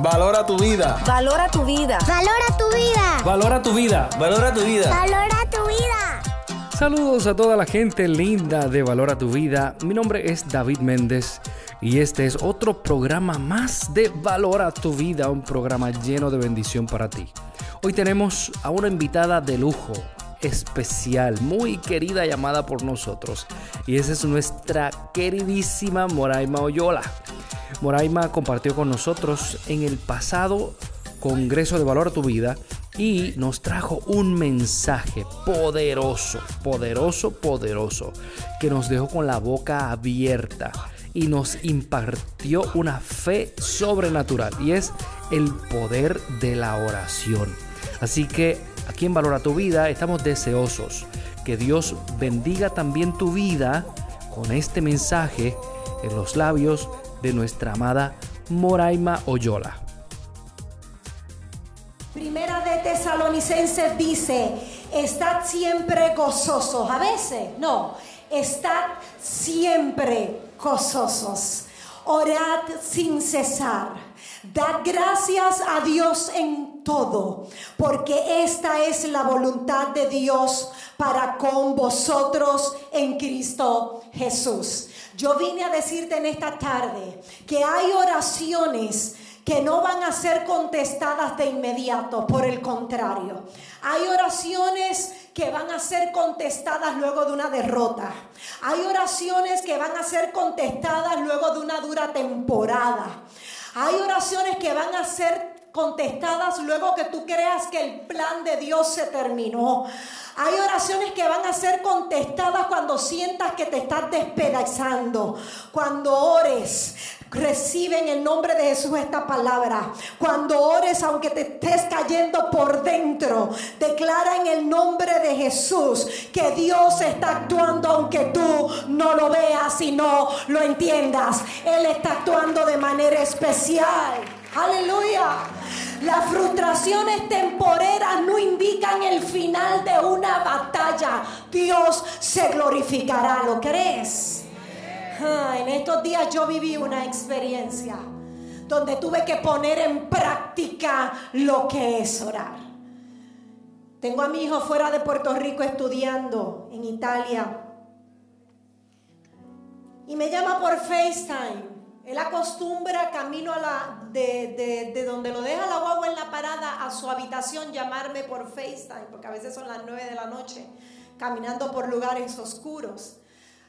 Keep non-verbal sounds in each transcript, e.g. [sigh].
Valora tu vida. Valora tu vida. Valora tu vida. Valora tu vida. Valora tu vida. Valora tu vida. Saludos a toda la gente linda de Valora tu vida. Mi nombre es David Méndez y este es otro programa más de Valora tu vida, un programa lleno de bendición para ti. Hoy tenemos a una invitada de lujo, especial, muy querida llamada por nosotros. Y esa es nuestra queridísima Moraima Oyola. Moraima compartió con nosotros en el pasado Congreso de Valor a tu Vida y nos trajo un mensaje poderoso, poderoso, poderoso, que nos dejó con la boca abierta y nos impartió una fe sobrenatural y es el poder de la oración. Así que aquí en Valora tu Vida estamos deseosos que Dios bendiga también tu vida con este mensaje en los labios de nuestra amada Moraima Oyola. Primera de Tesalonicenses dice, estad siempre gozosos. A veces, no, estad siempre gozosos. Orad sin cesar. Dad gracias a Dios en todo, porque esta es la voluntad de Dios para con vosotros en Cristo Jesús. Yo vine a decirte en esta tarde que hay oraciones que no van a ser contestadas de inmediato, por el contrario. Hay oraciones que van a ser contestadas luego de una derrota. Hay oraciones que van a ser contestadas luego de una dura temporada. Hay oraciones que van a ser contestadas luego que tú creas que el plan de Dios se terminó. Hay oraciones que van a ser contestadas cuando sientas que te estás despedazando. Cuando ores, recibe en el nombre de Jesús esta palabra. Cuando ores, aunque te estés cayendo por dentro, declara en el nombre de Jesús que Dios está actuando aunque tú no lo veas y no lo entiendas. Él está actuando de manera especial. Aleluya. Las frustraciones temporeras no indican el final de una batalla. Dios se glorificará. ¿Lo crees? Ah, en estos días yo viví una experiencia donde tuve que poner en práctica lo que es orar. Tengo a mi hijo fuera de Puerto Rico estudiando en Italia. Y me llama por FaceTime. Él acostumbra camino la, de, de, donde lo deja la guagua en la parada a su habitación llamarme por FaceTime, porque a veces son las 9 de la noche, caminando por lugares oscuros.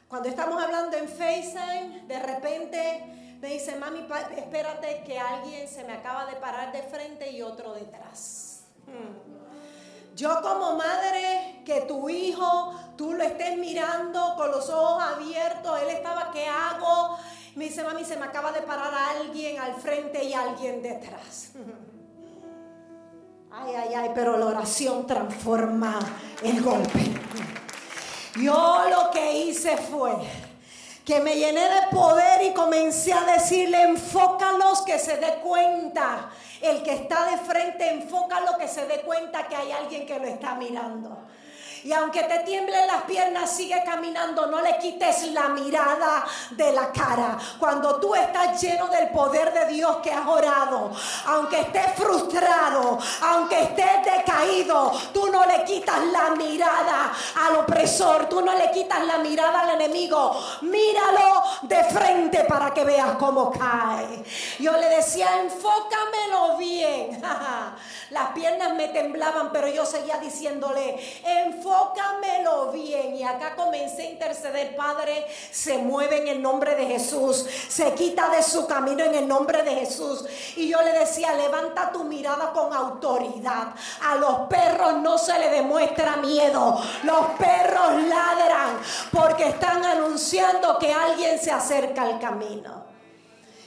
Cuando estamos hablando en FaceTime, de repente me dice, mami, espérate que alguien se me acaba de parar de frente y otro detrás. Hmm. Yo como madre, que tu hijo, tú lo estés mirando con los ojos abiertos, él estaba, ¿qué hago? Me dice, mami, se me acaba de parar alguien al frente y alguien detrás. [laughs] Ay, ay, ay, pero la oración transforma el golpe. Yo lo que hice fue que me llené de poder y comencé a decirle, enfócalos que se dé cuenta. El que está de frente, enfócalo que se dé cuenta que hay alguien que lo está mirando. Y aunque te tiemblen las piernas, sigue caminando. No le quites la mirada de la cara. Cuando tú estás lleno del poder de Dios que has orado, aunque estés frustrado, aunque estés decaído, tú no le quitas la mirada al opresor. Tú no le quitas la mirada al enemigo. Míralo de frente para que veas cómo cae. Yo le decía, enfócamelo bien. [laughs] Las piernas me temblaban, pero yo seguía diciéndole, enfócamelo bien. Y acá comencé a interceder, Padre, se mueve en el nombre de Jesús, se quita de su camino en el nombre de Jesús. Y yo le decía, levanta tu mirada con autoridad. A los perros no se le demuestra miedo. Los perros ladran porque están anunciando que alguien se acerca al camino.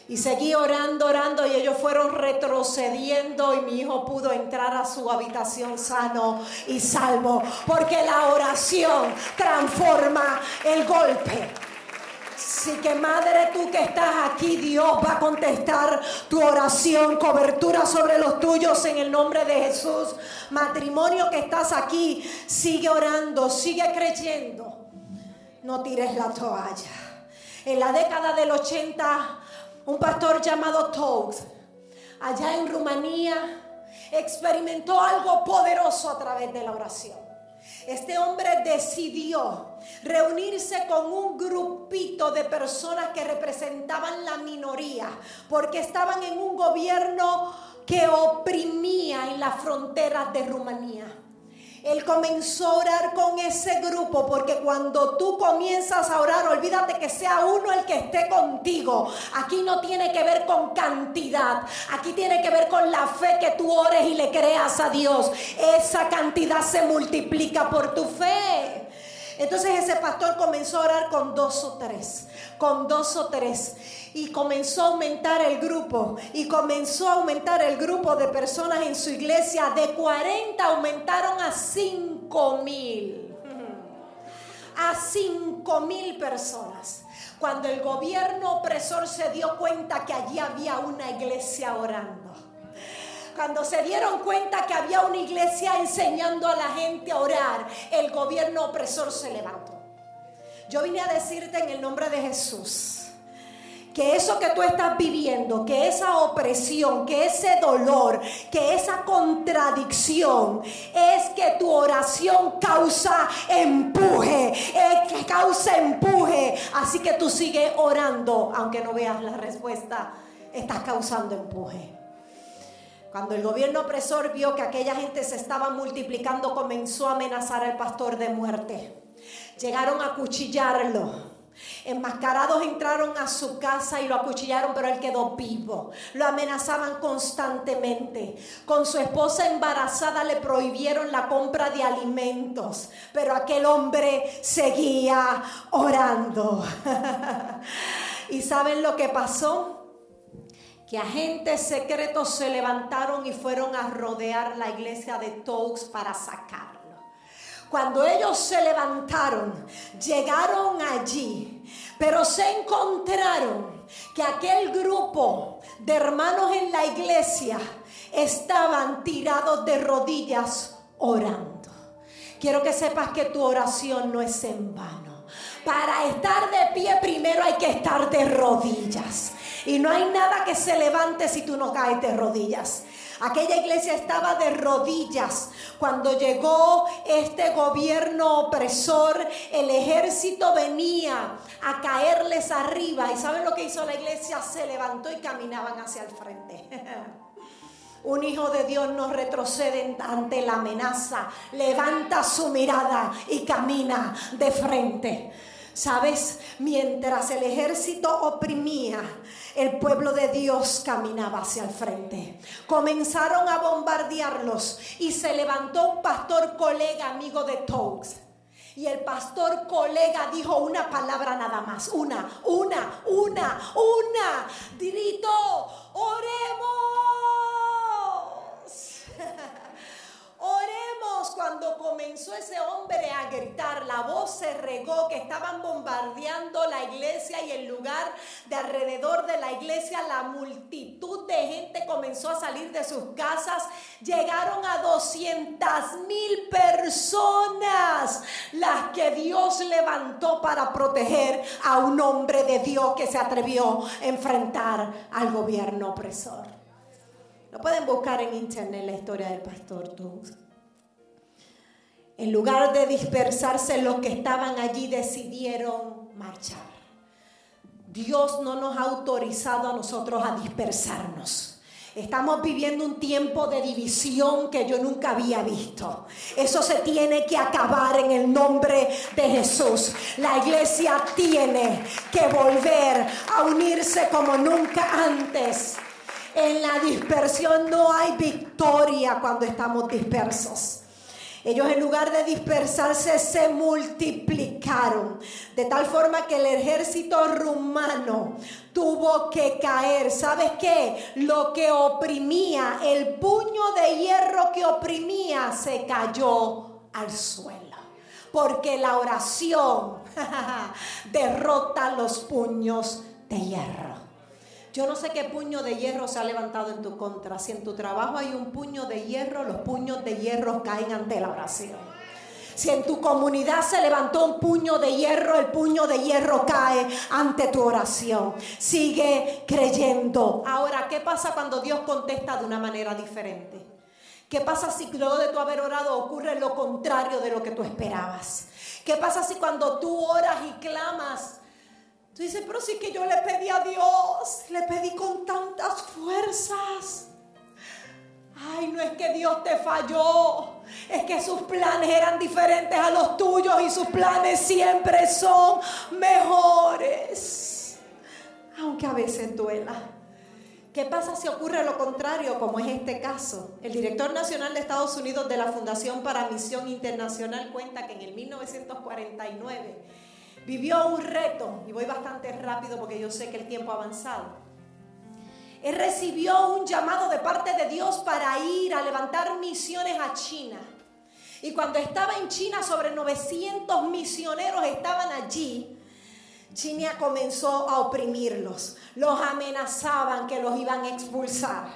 Y seguí orando, orando y ellos fueron retrocediendo y mi hijo pudo entrar a su habitación sano y salvo. Porque la oración transforma el golpe. Así que madre, tú que estás aquí, Dios va a contestar tu oración, cobertura sobre los tuyos en el nombre de Jesús. Matrimonio que estás aquí, sigue orando, sigue creyendo. No tires la toalla. En la década del 80 un pastor llamado Toad allá en Rumanía, experimentó algo poderoso a través de la oración. Este hombre decidió reunirse con un grupito de personas que representaban la minoría, porque estaban en un gobierno que oprimía en las fronteras de Rumanía. Él comenzó a orar con ese grupo porque cuando tú comienzas a orar, olvídate que sea uno el que esté contigo. Aquí no tiene que ver con cantidad, aquí tiene que ver con la fe que tú ores y le creas a Dios. Esa cantidad se multiplica por tu fe. Entonces ese pastor comenzó a orar con dos o tres, con dos o tres. Y comenzó a aumentar el grupo. Y comenzó a aumentar el grupo de personas en su iglesia. De 40 aumentaron a 5 mil. A 5 mil personas. Cuando el gobierno opresor se dio cuenta que allí había una iglesia orando cuando se dieron cuenta que había una iglesia enseñando a la gente a orar, el gobierno opresor se levantó. Yo vine a decirte en el nombre de Jesús que eso que tú estás viviendo, que esa opresión, que ese dolor, que esa contradicción, es que tu oración causa empuje, es que causa empuje. Así que tú sigues orando, aunque no veas la respuesta, estás causando empuje. Cuando el gobierno opresor vio que aquella gente se estaba multiplicando, comenzó a amenazar al pastor de muerte. Llegaron a cuchillarlo. Enmascarados entraron a su casa y lo acuchillaron, pero él quedó vivo. Lo amenazaban constantemente. Con su esposa embarazada le prohibieron la compra de alimentos, pero aquel hombre seguía orando. [laughs] ¿Y saben lo que pasó? que agentes secretos se levantaron y fueron a rodear la iglesia de Toux para sacarlo. Cuando ellos se levantaron, llegaron allí, pero se encontraron que aquel grupo de hermanos en la iglesia estaban tirados de rodillas orando. Quiero que sepas que tu oración no es en vano. Para estar de pie primero hay que estar de rodillas. Y no hay nada que se levante si tú no caes de rodillas. Aquella iglesia estaba de rodillas. Cuando llegó este gobierno opresor, el ejército venía a caerles arriba. ¿Y saben lo que hizo la iglesia? Se levantó y caminaban hacia el frente. [laughs] Un hijo de Dios no retrocede ante la amenaza. Levanta su mirada y camina de frente. Sabes, mientras el ejército oprimía, el pueblo de Dios caminaba hacia el frente. Comenzaron a bombardearlos y se levantó un pastor colega amigo de Togs. Y el pastor colega dijo una palabra nada más, una, una, una, una. Gritó, oremos. Cuando comenzó ese hombre a gritar, la voz se regó que estaban bombardeando la iglesia y el lugar de alrededor de la iglesia, la multitud de gente comenzó a salir de sus casas, llegaron a 200 mil personas, las que Dios levantó para proteger a un hombre de Dios que se atrevió a enfrentar al gobierno opresor. Lo pueden buscar en internet la historia del pastor Tugs. En lugar de dispersarse, los que estaban allí decidieron marchar. Dios no nos ha autorizado a nosotros a dispersarnos. Estamos viviendo un tiempo de división que yo nunca había visto. Eso se tiene que acabar en el nombre de Jesús. La iglesia tiene que volver a unirse como nunca antes. En la dispersión no hay victoria cuando estamos dispersos. Ellos en lugar de dispersarse se multiplicaron. De tal forma que el ejército rumano tuvo que caer. ¿Sabes qué? Lo que oprimía, el puño de hierro que oprimía, se cayó al suelo. Porque la oración [laughs] derrota los puños de hierro. Yo no sé qué puño de hierro se ha levantado en tu contra. Si en tu trabajo hay un puño de hierro, los puños de hierro caen ante la oración. Si en tu comunidad se levantó un puño de hierro, el puño de hierro cae ante tu oración. Sigue creyendo. Ahora, ¿qué pasa cuando Dios contesta de una manera diferente? ¿Qué pasa si luego de tu haber orado ocurre lo contrario de lo que tú esperabas? ¿Qué pasa si cuando tú oras y clamas, tú pero sí que yo le pedí a Dios, le pedí con tantas fuerzas? Ay, no es que Dios te falló, es que sus planes eran diferentes a los tuyos y sus planes siempre son mejores, aunque a veces duela. ¿Qué pasa si ocurre lo contrario, como es este caso? El director nacional de Estados Unidos de la Fundación para Misión Internacional cuenta que en el 1949 vivió un reto, y voy bastante rápido porque yo sé que el tiempo ha avanzado él recibió un llamado de parte de Dios para ir a levantar misiones a China. Y cuando estaba en China, sobre 900 misioneros estaban allí. China comenzó a oprimirlos. Los amenazaban que los iban a expulsar.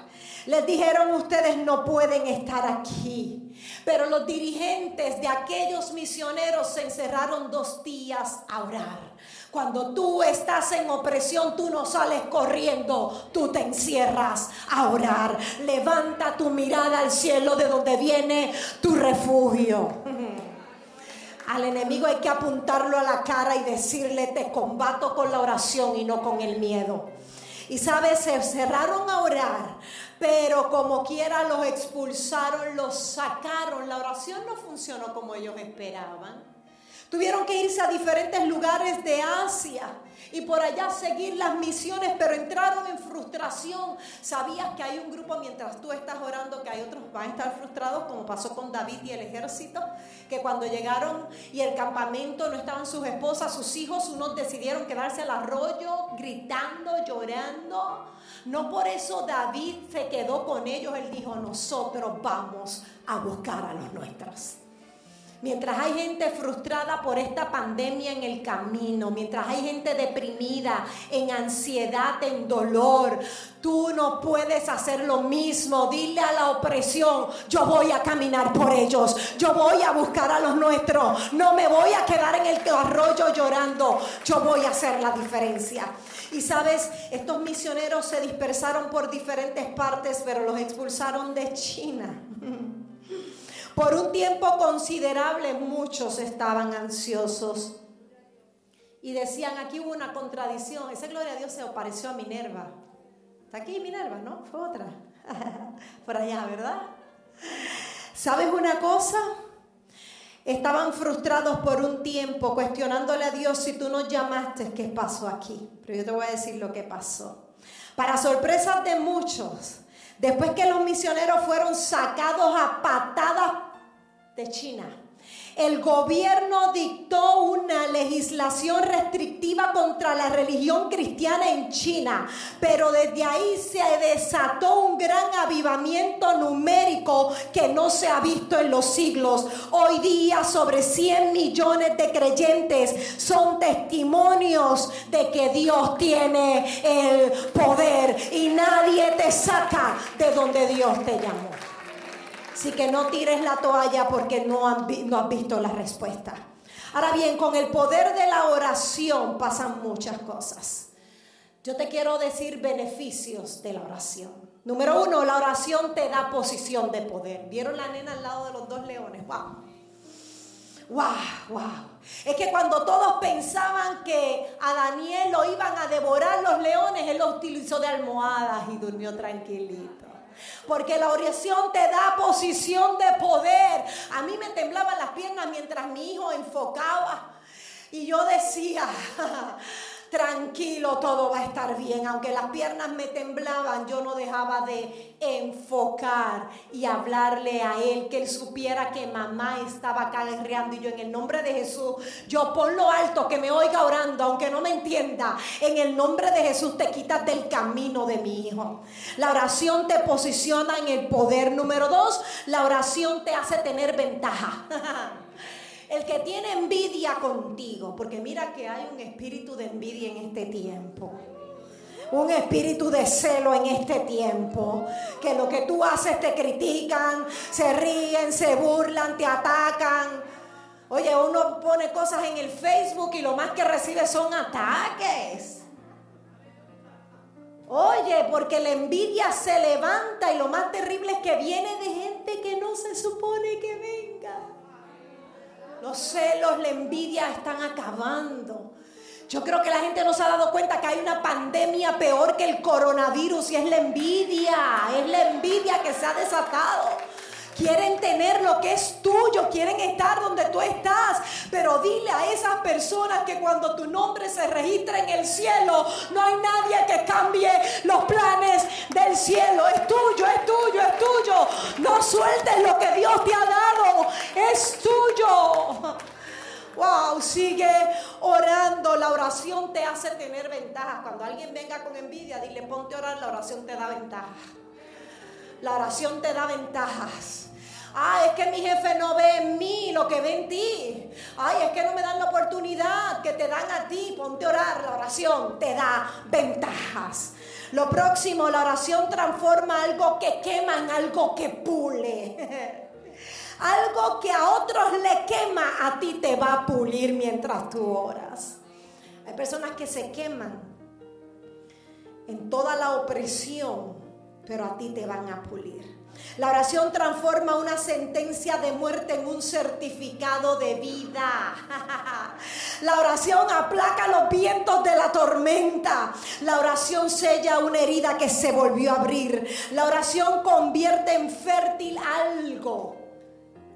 Les dijeron, ustedes no pueden estar aquí. Pero los dirigentes de aquellos misioneros se encerraron dos días a orar. Cuando tú estás en opresión, tú no sales corriendo, tú te encierras a orar. Levanta tu mirada al cielo de donde viene tu refugio. [laughs] Al enemigo hay que apuntarlo a la cara y decirle, te combato con la oración y no con el miedo. Y sabes, se cerraron a orar, pero como quiera los expulsaron, los sacaron. La oración no funcionó como ellos esperaban. Tuvieron que irse a diferentes lugares de Asia y por allá seguir las misiones, pero entraron en frustración. Sabías que hay un grupo mientras tú estás orando que hay otros van a estar frustrados, como pasó con David y el ejército, que cuando llegaron y el campamento no estaban sus esposas, sus hijos, unos decidieron quedarse al arroyo gritando, llorando. No por eso David se quedó con ellos, él dijo, nosotros vamos a buscar a los nuestros. Mientras hay gente frustrada por esta pandemia en el camino, mientras hay gente deprimida, en ansiedad, en dolor, tú no puedes hacer lo mismo. Dile a la opresión, yo voy a caminar por ellos, yo voy a buscar a los nuestros, no me voy a quedar en el arroyo llorando, yo voy a hacer la diferencia. Y sabes, estos misioneros se dispersaron por diferentes partes, pero los expulsaron de China. [laughs] Por un tiempo considerable muchos estaban ansiosos y decían, aquí hubo una contradicción, esa gloria a Dios se apareció a Minerva. Está aquí Minerva, ¿no? Fue otra. [laughs] Por allá, ¿verdad? ¿Sabes una cosa? Estaban frustrados por un tiempo cuestionándole a Dios si tú nos llamaste, ¿qué pasó aquí? Pero yo te voy a decir lo que pasó. Para sorpresa de muchos, Después que los misioneros fueron sacados a patadas de China, el gobierno dictó una legislación restrictiva contra la religión cristiana en China, pero desde ahí se desató un gran avivamiento numérico que no se ha visto en los siglos. Hoy día sobre 100 millones de creyentes son testimonios de que Dios tiene el poder y nadie te saca de donde Dios te llamó. Así que no tires la toalla porque no, no has visto la respuesta. Ahora bien, con el poder de la oración pasan muchas cosas. Yo te quiero decir beneficios de la oración. Número uno, la oración te da posición de poder. ¿Vieron la nena al lado de los dos leones? ¡Wow! ¡Wow! ¡Wow! Es que cuando todos pensaban que a Daniel lo iban a devorar los leones, él lo utilizó de almohadas y durmió tranquilito. Porque la oración te da posición de poder. A mí me temblaban las piernas mientras mi hijo enfocaba. Y yo decía, tranquilo, todo va a estar bien. Aunque las piernas me temblaban, yo no dejaba de enfocar y hablarle a él, que él supiera que mamá estaba acá guerreando y yo en el nombre de Jesús, yo lo alto, que me oiga orando, aunque no me entienda, en el nombre de Jesús te quitas del camino de mi hijo. La oración te posiciona en el poder. Número dos, la oración te hace tener ventaja. [laughs] El que tiene envidia contigo, porque mira que hay un espíritu de envidia en este tiempo. Un espíritu de celo en este tiempo. Que lo que tú haces te critican, se ríen, se burlan, te atacan. Oye, uno pone cosas en el Facebook y lo más que recibe son ataques. Oye, porque la envidia se levanta y lo más terrible es que viene de gente que no se supone que venga. Los celos, la envidia están acabando. Yo creo que la gente no se ha dado cuenta que hay una pandemia peor que el coronavirus y es la envidia. Es la envidia que se ha desatado. Quieren tener lo que es tuyo, quieren estar donde tú estás. Pero dile a esas personas que cuando tu nombre se registra en el cielo, no hay nadie que cambie los planes del cielo. Es tuyo, es tuyo, es tuyo. No sueltes lo que Dios te ha dado. Es tuyo. Wow, sigue orando. La oración te hace tener ventajas. Cuando alguien venga con envidia, dile, ponte a orar, la oración te da ventajas. La oración te da ventajas. Ah, es que mi jefe no ve en mí lo que ve en ti. Ay, es que no me dan la oportunidad que te dan a ti. Ponte a orar. La oración te da ventajas. Lo próximo, la oración transforma algo que quema en algo que pule. [laughs] algo que a otros le quema, a ti te va a pulir mientras tú oras. Hay personas que se queman en toda la opresión pero a ti te van a pulir. La oración transforma una sentencia de muerte en un certificado de vida. [laughs] La oración aplaca los vientos de la tormenta. La oración sella una herida que se volvió a abrir. La oración convierte en fértil algo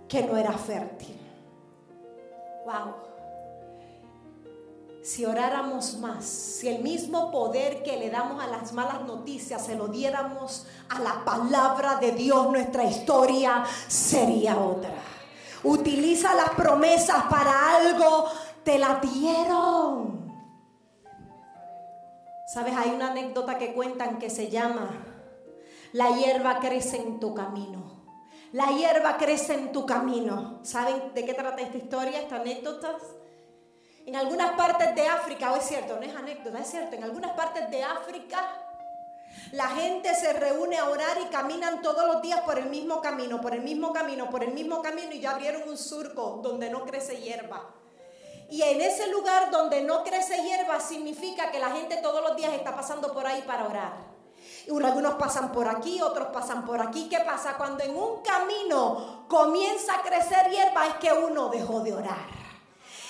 que no era fértil. Wow si oráramos más, si el mismo poder que le damos a las malas noticias se lo diéramos a la palabra de Dios, nuestra historia sería otra. Utiliza las promesas para algo, te la dieron. Sabes, hay una anécdota que cuentan que se llama, la hierba crece en tu camino. La hierba crece en tu camino. ¿Saben de qué trata esta historia, esta anécdota? En algunas partes de África, o es cierto, no es anécdota, es cierto, en algunas partes de África la gente se reúne a orar y caminan todos los días por el mismo camino, por el mismo camino, por el mismo camino y ya abrieron un surco donde no crece hierba. Y en ese lugar donde no crece hierba significa que la gente todos los días está pasando por ahí para orar. Y algunos pasan por aquí, otros pasan por aquí. ¿Qué pasa? Cuando en un camino comienza a crecer hierba es que uno dejó de orar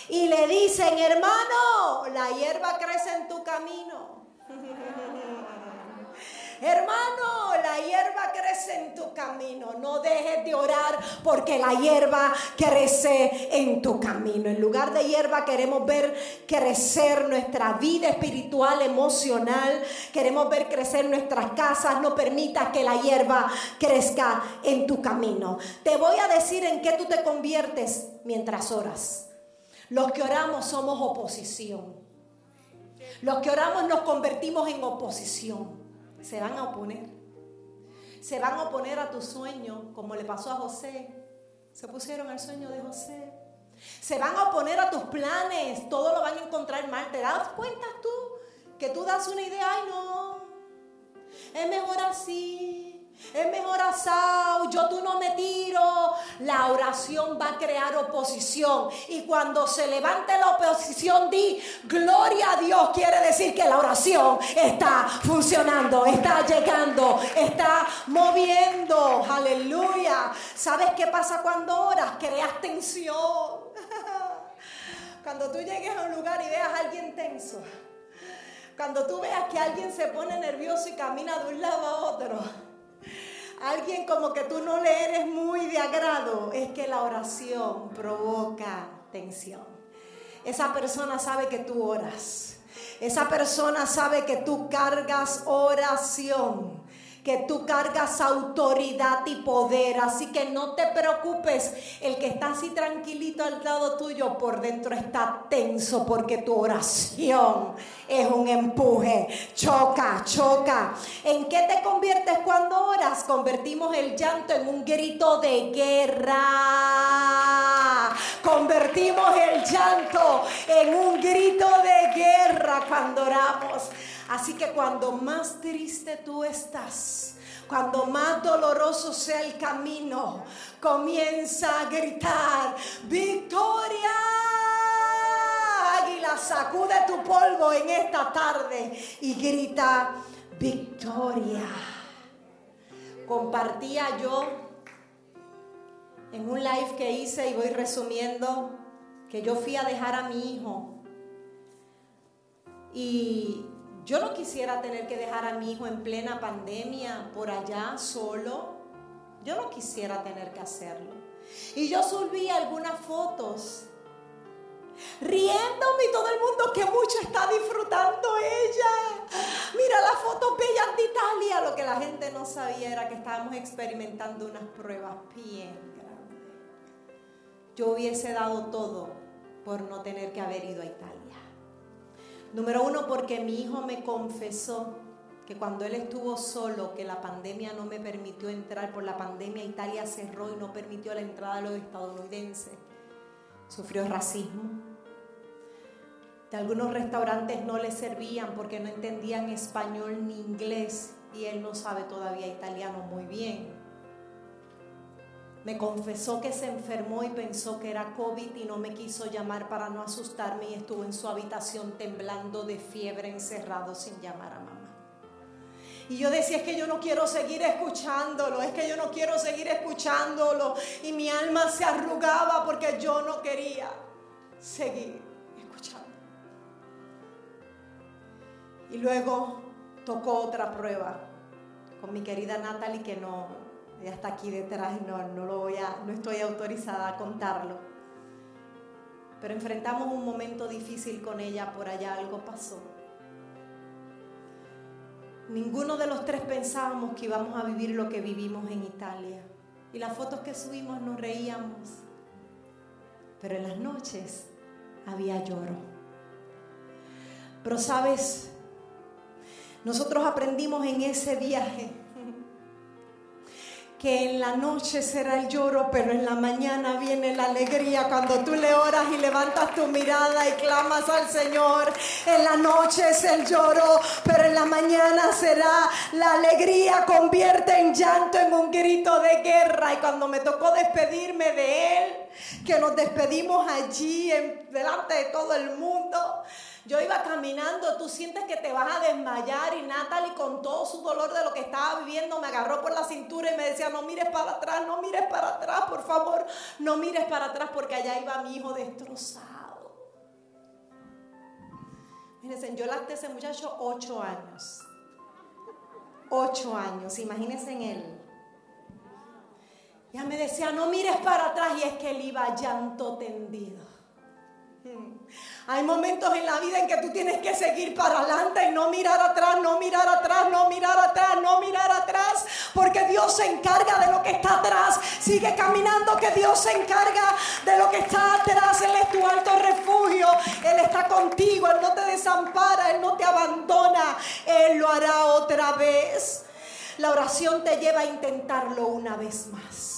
y le dicen, hermano, la hierba crece en tu camino. [laughs] Hermano, la hierba crece en tu camino. No dejes de orar porque la hierba crece en tu camino. En lugar de hierba queremos ver crecer nuestra vida espiritual, emocional. Queremos ver crecer nuestras casas. No permitas que la hierba crezca en tu camino. Te voy a decir en qué tú te conviertes mientras oras. Los que oramos somos oposición. Los que oramos nos convertimos en oposición. Se van a oponer. Se van a oponer a tu sueño, como le pasó a José. Se pusieron al sueño de José. Se van a oponer a tus planes. Todo lo van a encontrar mal. ¿Te das cuenta tú que tú das una idea? Ay, no. Es mejor así es mejor asado, yo tú no me tiro. La oración va a crear oposición. Y cuando se levante la oposición, di, gloria a Dios. Quiere decir que la oración está funcionando, está llegando, está moviendo. Aleluya. ¿Sabes qué pasa cuando oras? Creas tensión. [laughs] Cuando tú llegues a un lugar y veas a alguien tenso. Cuando tú veas que alguien se pone nervioso y camina de un lado a otro alguien como que tú no le eres muy de agrado, es que la oración provoca tensión. Esa persona sabe que tú oras. Esa persona sabe que tú cargas oración que tú cargas autoridad y poder. Así que no te preocupes. El que está así tranquilito al lado tuyo por dentro está tenso porque tu oración es un empuje. Choca, choca. ¿En qué te conviertes cuando oras? Convertimos el llanto en un grito de guerra. Convertimos el llanto en un grito de guerra cuando oramos. Así que cuando más triste tú estás, Cuando más doloroso sea el camino, comienza a gritar, victoria. Águila, sacude tu polvo en esta tarde y grita, victoria. Compartía yo en un live que hice y voy resumiendo que yo fui a dejar a mi hijo y yo no quisiera tener que dejar a mi hijo en plena pandemia por allá solo. Yo no quisiera tener que hacerlo. Y yo subí algunas fotos riéndome y todo el mundo que mucho está disfrutando ella. Mira las fotos bellas de Italia. Lo que la gente no sabía era que estábamos experimentando unas pruebas bien grandes. Yo hubiese dado todo por no tener que haber ido a Italia. Número uno, porque mi hijo me confesó que cuando él estuvo solo, que la pandemia no me permitió entrar, por la pandemia Italia cerró y no permitió la entrada de los estadounidenses. Sufrió racismo. De algunos restaurantes no le servían porque no entendían español ni inglés y él no sabe todavía italiano muy bien. Me confesó que se enfermó y pensó que era COVID y no me quiso llamar para no asustarme y estuvo en su habitación temblando de fiebre encerrado sin llamar a mamá. Y yo decía, es que yo no quiero seguir escuchándolo, es que yo no quiero seguir escuchándolo. Y mi alma se arrugaba porque yo no quería seguir escuchando. Y luego tocó otra prueba con mi querida Natalie que no, ella está aquí detrás no, no, lo voy a, no estoy autorizada a contarlo. Pero enfrentamos un momento difícil con ella, por allá algo pasó. Ninguno de los tres pensábamos que íbamos a vivir lo que vivimos en Italia. Y las fotos que subimos nos reíamos. Pero en las noches había lloro. Pero sabes, nosotros aprendimos en ese viaje que en la noche será el lloro, pero en la mañana viene la alegría. Cuando tú le oras y levantas tu mirada y clamas al Señor, en la noche es el lloro, pero en la mañana será la alegría. Convierte en llanto en un grito de guerra. Y cuando me tocó despedirme de Él, que nos despedimos allí en, delante de todo el mundo, yo iba caminando, tú sientes que te vas a desmayar y Natalie con todo su dolor de lo que estaba viviendo me agarró por la cintura y me decía, no mires para atrás, no mires para atrás, por favor, no mires para atrás porque allá iba mi hijo destrozado. Fíjense, yo lacté ese muchacho ocho años. Ocho años, imagínense en él. Ya me decía, no mires para atrás y es que él iba llanto tendido. Hay momentos en la vida en que tú tienes que seguir para adelante y no mirar atrás, no mirar atrás, no mirar atrás, no mirar atrás, porque Dios se encarga de lo que está atrás. Sigue caminando que Dios se encarga de lo que está atrás. Él es tu alto refugio, Él está contigo, Él no te desampara, Él no te abandona, Él lo hará otra vez. La oración te lleva a intentarlo una vez más.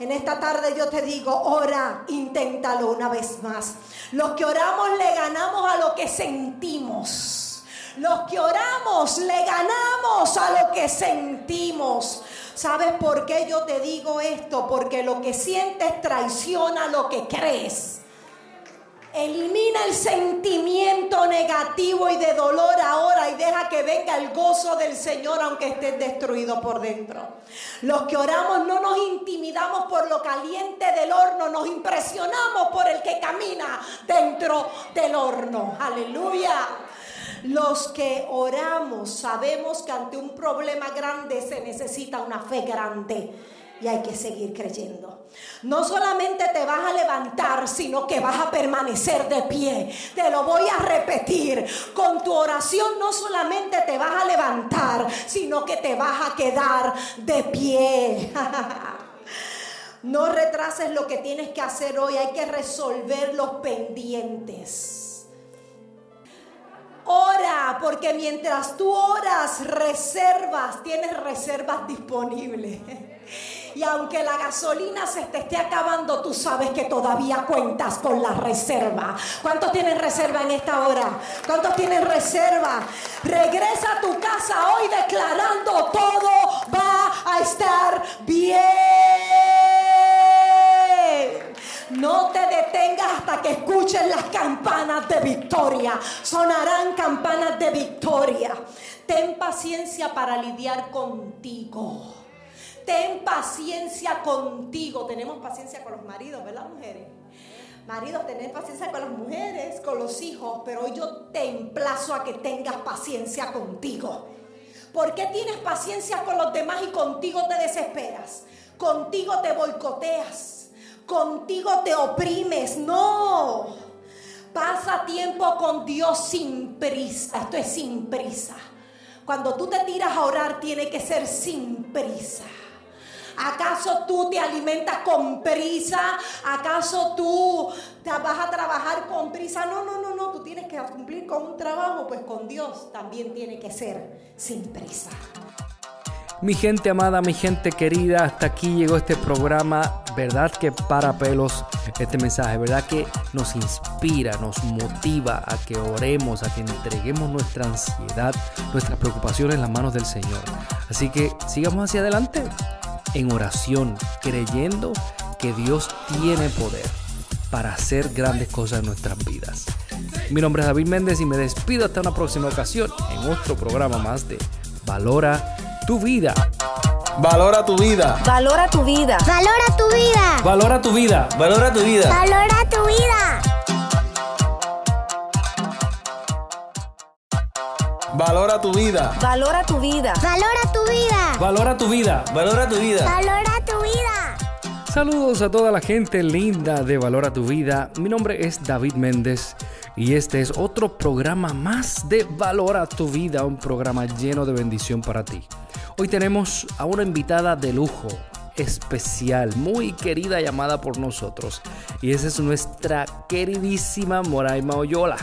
En esta tarde yo te digo, ora, inténtalo una vez más. Los que oramos le ganamos a lo que sentimos. Los que oramos le ganamos a lo que sentimos. ¿Sabes por qué yo te digo esto? Porque lo que sientes traiciona lo que crees. Elimina el sentimiento negativo y de dolor ahora y deja que venga el gozo del Señor aunque estés destruido por dentro. Los que oramos no nos intimidamos por lo caliente del horno, nos impresionamos por el que camina dentro del horno. Aleluya. Los que oramos sabemos que ante un problema grande se necesita una fe grande y hay que seguir creyendo. No solamente te vas a levantar, sino que vas a permanecer de pie. Te lo voy a repetir. Con tu oración no solamente te vas a levantar, sino que te vas a quedar de pie. [laughs] No retrases lo que tienes que hacer hoy, hay que resolver los pendientes. Ora, porque mientras tú oras, reservas, tienes reservas disponibles. [laughs] Y aunque la gasolina se te esté acabando, tú sabes que todavía cuentas con la reserva. ¿Cuántos tienen reserva en esta hora? ¿Cuántos tienen reserva? Regresa a tu casa hoy declarando todo va a estar bien. No te detengas hasta que escuchen las campanas de victoria. Sonarán campanas de victoria. Ten paciencia para lidiar contigo. Ten paciencia contigo. Tenemos paciencia con los maridos, ¿verdad, mujeres? Maridos, tened paciencia con las mujeres, con los hijos, pero hoy yo te emplazo a que tengas paciencia contigo. ¿Por qué tienes paciencia con los demás y contigo te desesperas? Contigo te boicoteas, contigo te oprimes. No. Pasa tiempo con Dios sin prisa. Esto es sin prisa. Cuando tú te tiras a orar, tiene que ser sin prisa. ¿Acaso tú te alimentas con prisa? ¿Acaso tú te vas a trabajar con prisa? No, no, no, no. Tú tienes que cumplir con un trabajo, pues con Dios también tiene que ser sin prisa. Mi gente amada, mi gente querida, hasta aquí llegó este programa. ¿Verdad que para pelos este mensaje? ¿Verdad que nos inspira, nos motiva a que oremos, a que entreguemos nuestra ansiedad, nuestras preocupaciones en las manos del Señor? Así que sigamos hacia adelante en oración, creyendo que Dios tiene poder para hacer grandes cosas en nuestras vidas. Mi nombre es David Méndez y me despido hasta una próxima ocasión en otro programa más de Valora tu vida. Valora tu vida. Valora tu vida. Valora tu vida. Valora tu vida. Valora tu vida. Valora tu vida. Valora tu vida. Valora tu vida. Valora tu vida. Valora tu vida. Valora tu vida. Valora tu vida. Saludos a toda la gente linda de Valora tu vida. Mi nombre es David Méndez y este es otro programa más de Valora tu vida, un programa lleno de bendición para ti. Hoy tenemos a una invitada de lujo, especial, muy querida llamada por nosotros. Y esa es nuestra queridísima Moraima Oyola.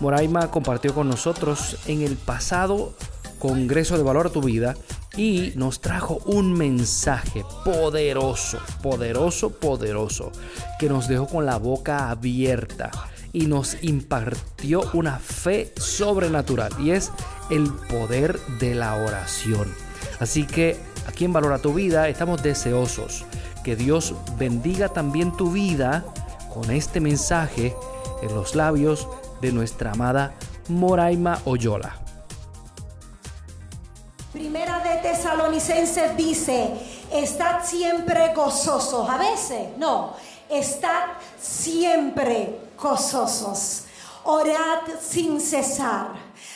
Moraima compartió con nosotros en el pasado Congreso de Valor a tu Vida y nos trajo un mensaje poderoso, poderoso, poderoso, que nos dejó con la boca abierta y nos impartió una fe sobrenatural y es el poder de la oración. Así que aquí en Valora tu Vida estamos deseosos que Dios bendiga también tu vida con este mensaje en los labios de nuestra amada Moraima Oyola. Primera de Tesalonicenses dice, estad siempre gozosos. A veces, no, estad siempre gozosos. Orad sin cesar.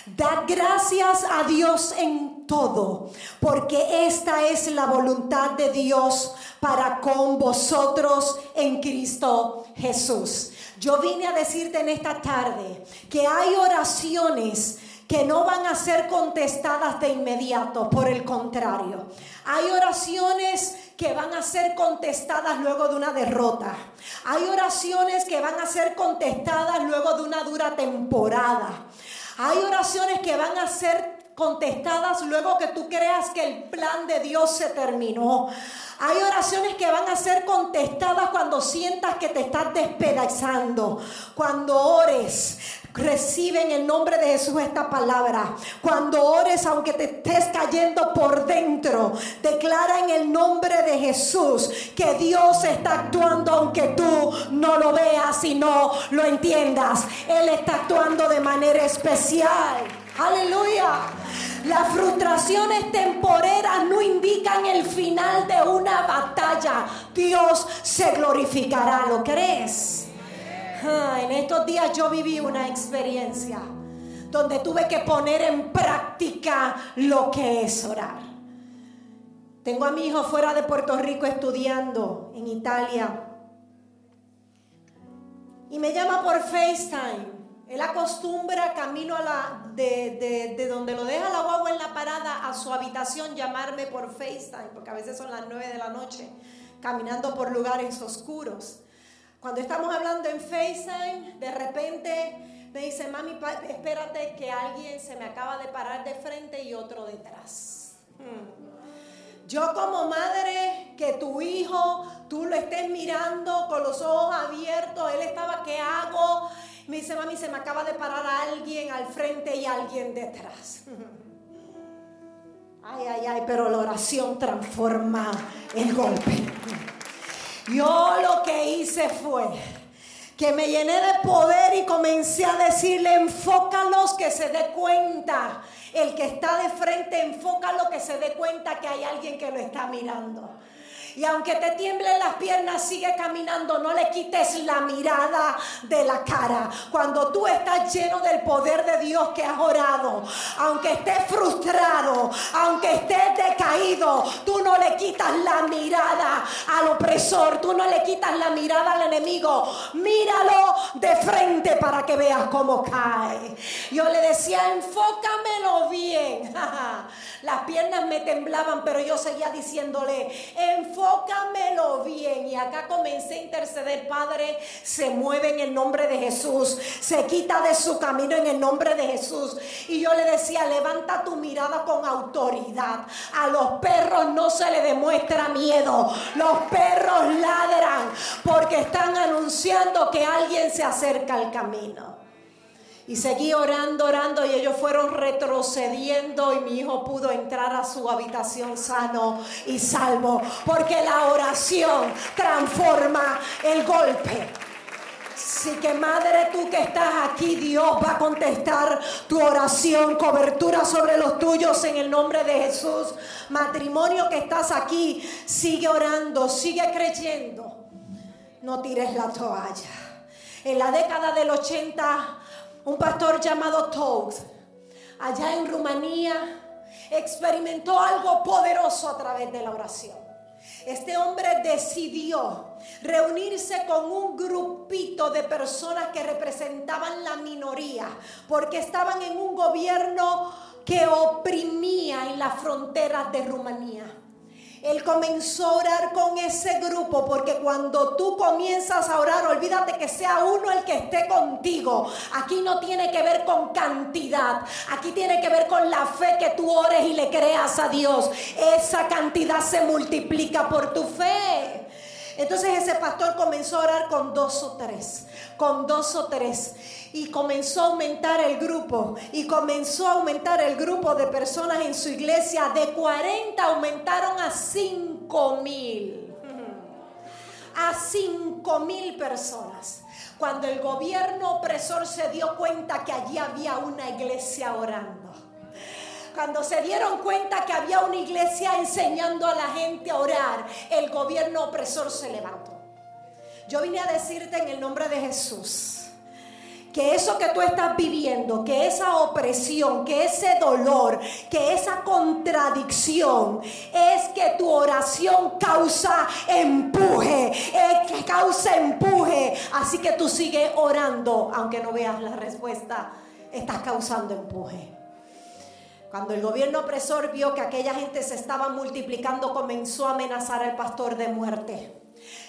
Dad gracias a Dios en todo, porque esta es la voluntad de Dios para con vosotros en Cristo Jesús. Yo vine a decirte en esta tarde que hay oraciones que no van a ser contestadas de inmediato, por el contrario. Hay oraciones que van a ser contestadas luego de una derrota. Hay oraciones que van a ser contestadas luego de una dura temporada. Hay oraciones que van a ser contestadas luego que tú creas que el plan de Dios se terminó. Hay oraciones que van a ser contestadas cuando sientas que te estás despedazando. Cuando ores, recibe en el nombre de Jesús esta palabra. Cuando ores, aunque te estés cayendo por dentro, declara en el nombre de Jesús que Dios está actuando aunque tú no lo veas y no lo entiendas. Él está actuando de manera especial. Aleluya. Las frustraciones temporeras no indican el final de una batalla. Dios se glorificará. ¿Lo crees? Ah, en estos días yo viví una experiencia donde tuve que poner en práctica lo que es orar. Tengo a mi hijo fuera de Puerto Rico estudiando en Italia. Y me llama por FaceTime. Él acostumbra camino la, de, de, donde lo deja la guagua en la parada a su habitación llamarme por FaceTime, porque a veces son las 9 de la noche, caminando por lugares oscuros. Cuando estamos hablando en FaceTime, de repente Me dice, mami, espérate que alguien se me acaba de parar de frente y otro detrás. Hmm. Yo como madre, que tu hijo, tú lo estés mirando con los ojos abiertos, él estaba, ¿qué hago? Me dice, mami, se me acaba de parar alguien al frente y alguien detrás. [laughs] Ay, ay, ay, pero la oración transforma el golpe. Yo lo que hice fue que me llené de poder y comencé a decirle, enfócalos que se dé cuenta. El que está de frente, enfócalo que se dé cuenta que hay alguien que lo está mirando. Y aunque te tiemblen las piernas, sigue caminando. No le quites la mirada de la cara. Cuando tú estás lleno del poder de Dios que has orado, aunque estés frustrado, aunque estés decaído, tú no le quitas la mirada al opresor. Tú no le quitas la mirada al enemigo. Míralo de frente para que veas cómo cae. Yo le decía, enfócamelo bien. [laughs] Las piernas me temblaban, pero yo seguía diciéndole, enfócamelo bien. Y acá comencé a interceder, Padre, se mueve en el nombre de Jesús, se quita de su camino en el nombre de Jesús. Y yo le decía, levanta tu mirada con autoridad. A los perros no se le demuestra miedo. Los perros ladran porque están anunciando que alguien se acerca al camino. Y seguí orando, orando y ellos fueron retrocediendo y mi hijo pudo entrar a su habitación sano y salvo. Porque la oración transforma el golpe. Así que madre, tú que estás aquí, Dios va a contestar tu oración, cobertura sobre los tuyos en el nombre de Jesús. Matrimonio que estás aquí, sigue orando, sigue creyendo. No tires la toalla. En la década del 80, un pastor llamado Togs, allá en Rumanía, experimentó algo poderoso a través de la oración. Este hombre decidió reunirse con un grupito de personas que representaban la minoría, porque estaban en un gobierno que oprimía en las fronteras de Rumanía. Él comenzó a orar con ese grupo porque cuando tú comienzas a orar, olvídate que sea uno el que esté contigo. Aquí no tiene que ver con cantidad, aquí tiene que ver con la fe que tú ores y le creas a Dios. Esa cantidad se multiplica por tu fe. Entonces ese pastor comenzó a orar con dos o tres, con dos o tres. Y comenzó a aumentar el grupo. Y comenzó a aumentar el grupo de personas en su iglesia. De 40 aumentaron a 5 mil. A 5 mil personas. Cuando el gobierno opresor se dio cuenta que allí había una iglesia orando cuando se dieron cuenta que había una iglesia enseñando a la gente a orar, el gobierno opresor se levantó. Yo vine a decirte en el nombre de Jesús que eso que tú estás viviendo, que esa opresión, que ese dolor, que esa contradicción, es que tu oración causa empuje, es que causa empuje. Así que tú sigues orando, aunque no veas la respuesta, estás causando empuje. Cuando el gobierno opresor vio que aquella gente se estaba multiplicando, comenzó a amenazar al pastor de muerte.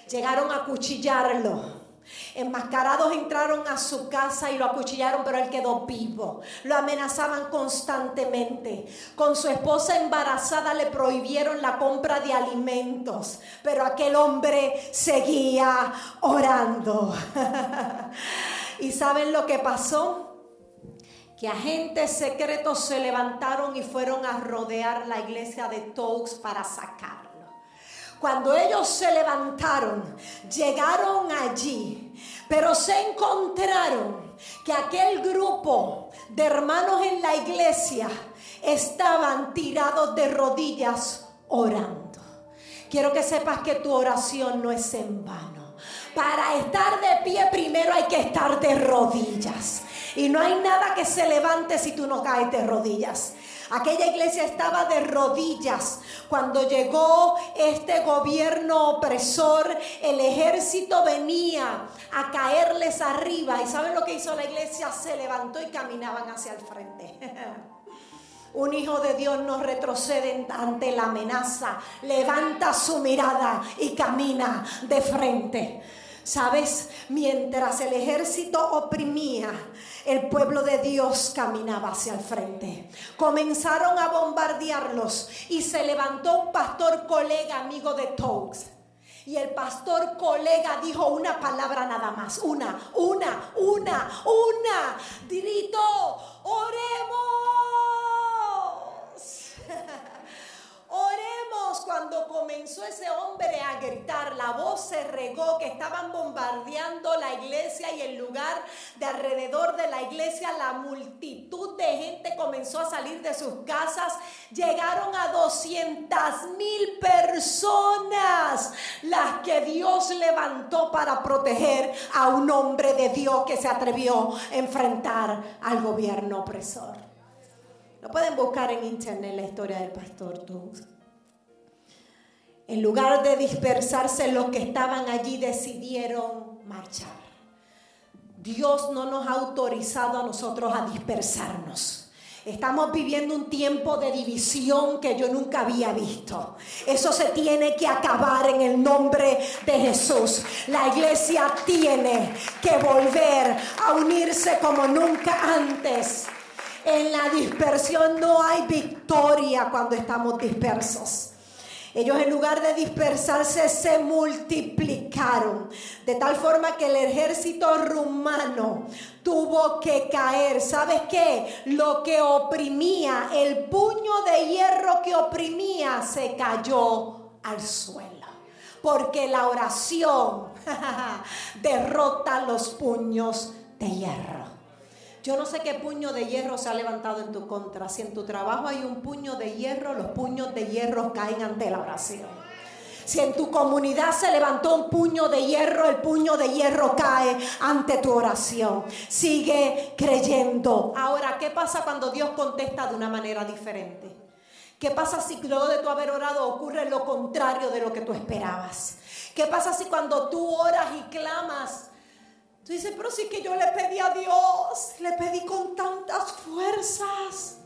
Llegaron a cuchillarlo. Enmascarados entraron a su casa y lo acuchillaron, pero él quedó vivo. Lo amenazaban constantemente. Con su esposa embarazada le prohibieron la compra de alimentos, pero aquel hombre seguía orando. [laughs] ¿Y saben lo que pasó? Que agentes secretos se levantaron y fueron a rodear la iglesia de Toux para sacarlo. Cuando ellos se levantaron, llegaron allí, pero se encontraron que aquel grupo de hermanos en la iglesia estaban tirados de rodillas orando. Quiero que sepas que tu oración no es en vano. Para estar de pie primero hay que estar de rodillas. Y no hay nada que se levante si tú no caes de rodillas. Aquella iglesia estaba de rodillas. Cuando llegó este gobierno opresor, el ejército venía a caerles arriba. ¿Y saben lo que hizo la iglesia? Se levantó y caminaban hacia el frente. [laughs] Un hijo de Dios no retrocede ante la amenaza. Levanta su mirada y camina de frente. Sabes, mientras el ejército oprimía, el pueblo de Dios caminaba hacia el frente. Comenzaron a bombardearlos y se levantó un pastor colega amigo de Togs. Y el pastor colega dijo una palabra nada más, una, una, una, una. Gritó, oremos. [laughs] Oremos cuando comenzó ese hombre a gritar, la voz se regó que estaban bombardeando la iglesia y el lugar de alrededor de la iglesia, la multitud de gente comenzó a salir de sus casas, llegaron a 200 mil personas, las que Dios levantó para proteger a un hombre de Dios que se atrevió a enfrentar al gobierno opresor. Lo pueden buscar en internet la historia del pastor Doug. En lugar de dispersarse, los que estaban allí decidieron marchar. Dios no nos ha autorizado a nosotros a dispersarnos. Estamos viviendo un tiempo de división que yo nunca había visto. Eso se tiene que acabar en el nombre de Jesús. La iglesia tiene que volver a unirse como nunca antes. En la dispersión no hay victoria cuando estamos dispersos. Ellos en lugar de dispersarse se multiplicaron, de tal forma que el ejército rumano tuvo que caer. ¿Sabes qué? Lo que oprimía, el puño de hierro que oprimía, se cayó al suelo. Porque la oración [laughs] derrota los puños de hierro. Yo no sé qué puño de hierro se ha levantado en tu contra. Si en tu trabajo hay un puño de hierro, los puños de hierro caen ante la oración. Si en tu comunidad se levantó un puño de hierro, el puño de hierro cae ante tu oración. Sigue creyendo. Ahora, ¿qué pasa cuando Dios contesta de una manera diferente? ¿Qué pasa si luego de tu haber orado ocurre lo contrario de lo que tú esperabas? ¿Qué pasa si cuando tú oras y clamas Tú dices, pero sí que yo le pedí a Dios, le pedí con tantas fuerzas.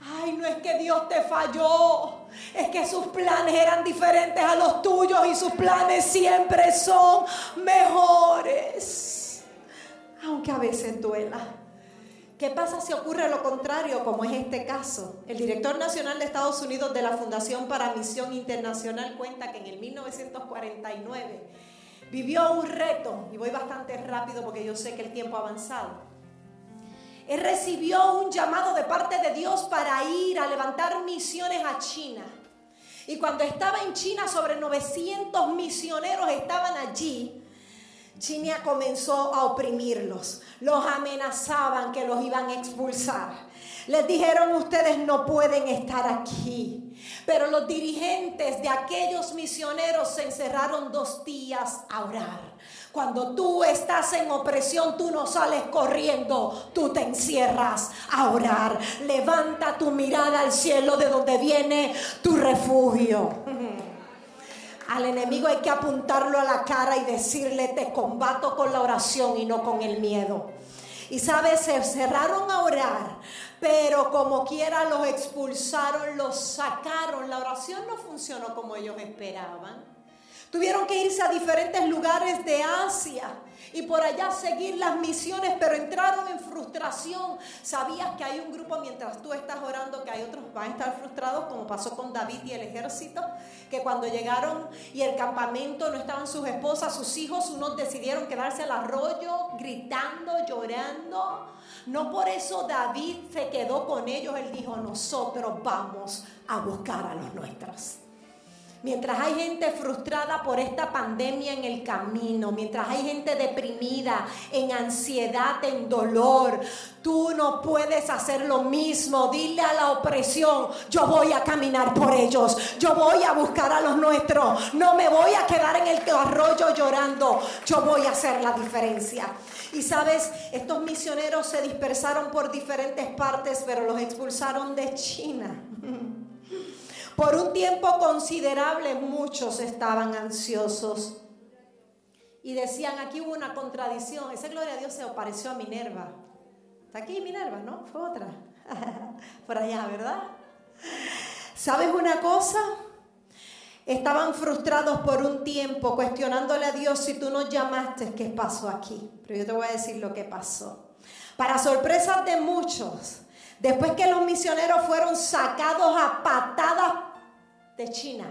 Ay, no es que Dios te falló, es que sus planes eran diferentes a los tuyos y sus planes siempre son mejores. Aunque a veces duela. ¿Qué pasa si ocurre lo contrario, como es este caso? El director nacional de Estados Unidos de la Fundación para Misión Internacional cuenta que en el 1949 vivió un reto, y voy bastante rápido porque yo sé que el tiempo ha avanzado. Él recibió un llamado de parte de Dios para ir a levantar misiones a China. Y cuando estaba en China, sobre 900 misioneros estaban allí. China comenzó a oprimirlos. Los amenazaban que los iban a expulsar. Les dijeron, ustedes no pueden estar aquí. Pero los dirigentes de aquellos misioneros se encerraron dos días a orar. Cuando tú estás en opresión, tú no sales corriendo, tú te encierras a orar. Levanta tu mirada al cielo de donde viene tu refugio. [laughs] Al enemigo hay que apuntarlo a la cara y decirle, te combato con la oración y no con el miedo. Y sabes, se cerraron a orar pero como quiera los expulsaron, los sacaron. La oración no funcionó como ellos esperaban. Tuvieron que irse a diferentes lugares de Asia y por allá seguir las misiones, pero entraron en frustración. Sabías que hay un grupo mientras tú estás orando que hay otros van a estar frustrados, como pasó con David y el ejército, que cuando llegaron y el campamento no estaban sus esposas, sus hijos, unos decidieron quedarse al arroyo gritando, llorando. No por eso David se quedó con ellos, él dijo, nosotros vamos a buscar a los nuestros. Mientras hay gente frustrada por esta pandemia en el camino, mientras hay gente deprimida, en ansiedad, en dolor, tú no puedes hacer lo mismo. Dile a la opresión, yo voy a caminar por ellos, yo voy a buscar a los nuestros, no me voy a quedar en el arroyo llorando, yo voy a hacer la diferencia. Y sabes, estos misioneros se dispersaron por diferentes partes, pero los expulsaron de China. [laughs] Por un tiempo considerable muchos estaban ansiosos y decían, aquí hubo una contradicción, esa gloria a Dios se apareció a Minerva. Está aquí Minerva, ¿no? Fue otra. [laughs] Por allá, ¿verdad? ¿Sabes una cosa? estaban frustrados por un tiempo, cuestionándole a Dios si tú nos llamaste, ¿qué pasó aquí? Pero yo te voy a decir lo que pasó. Para sorpresa de muchos, después que los misioneros fueron sacados a patadas de China,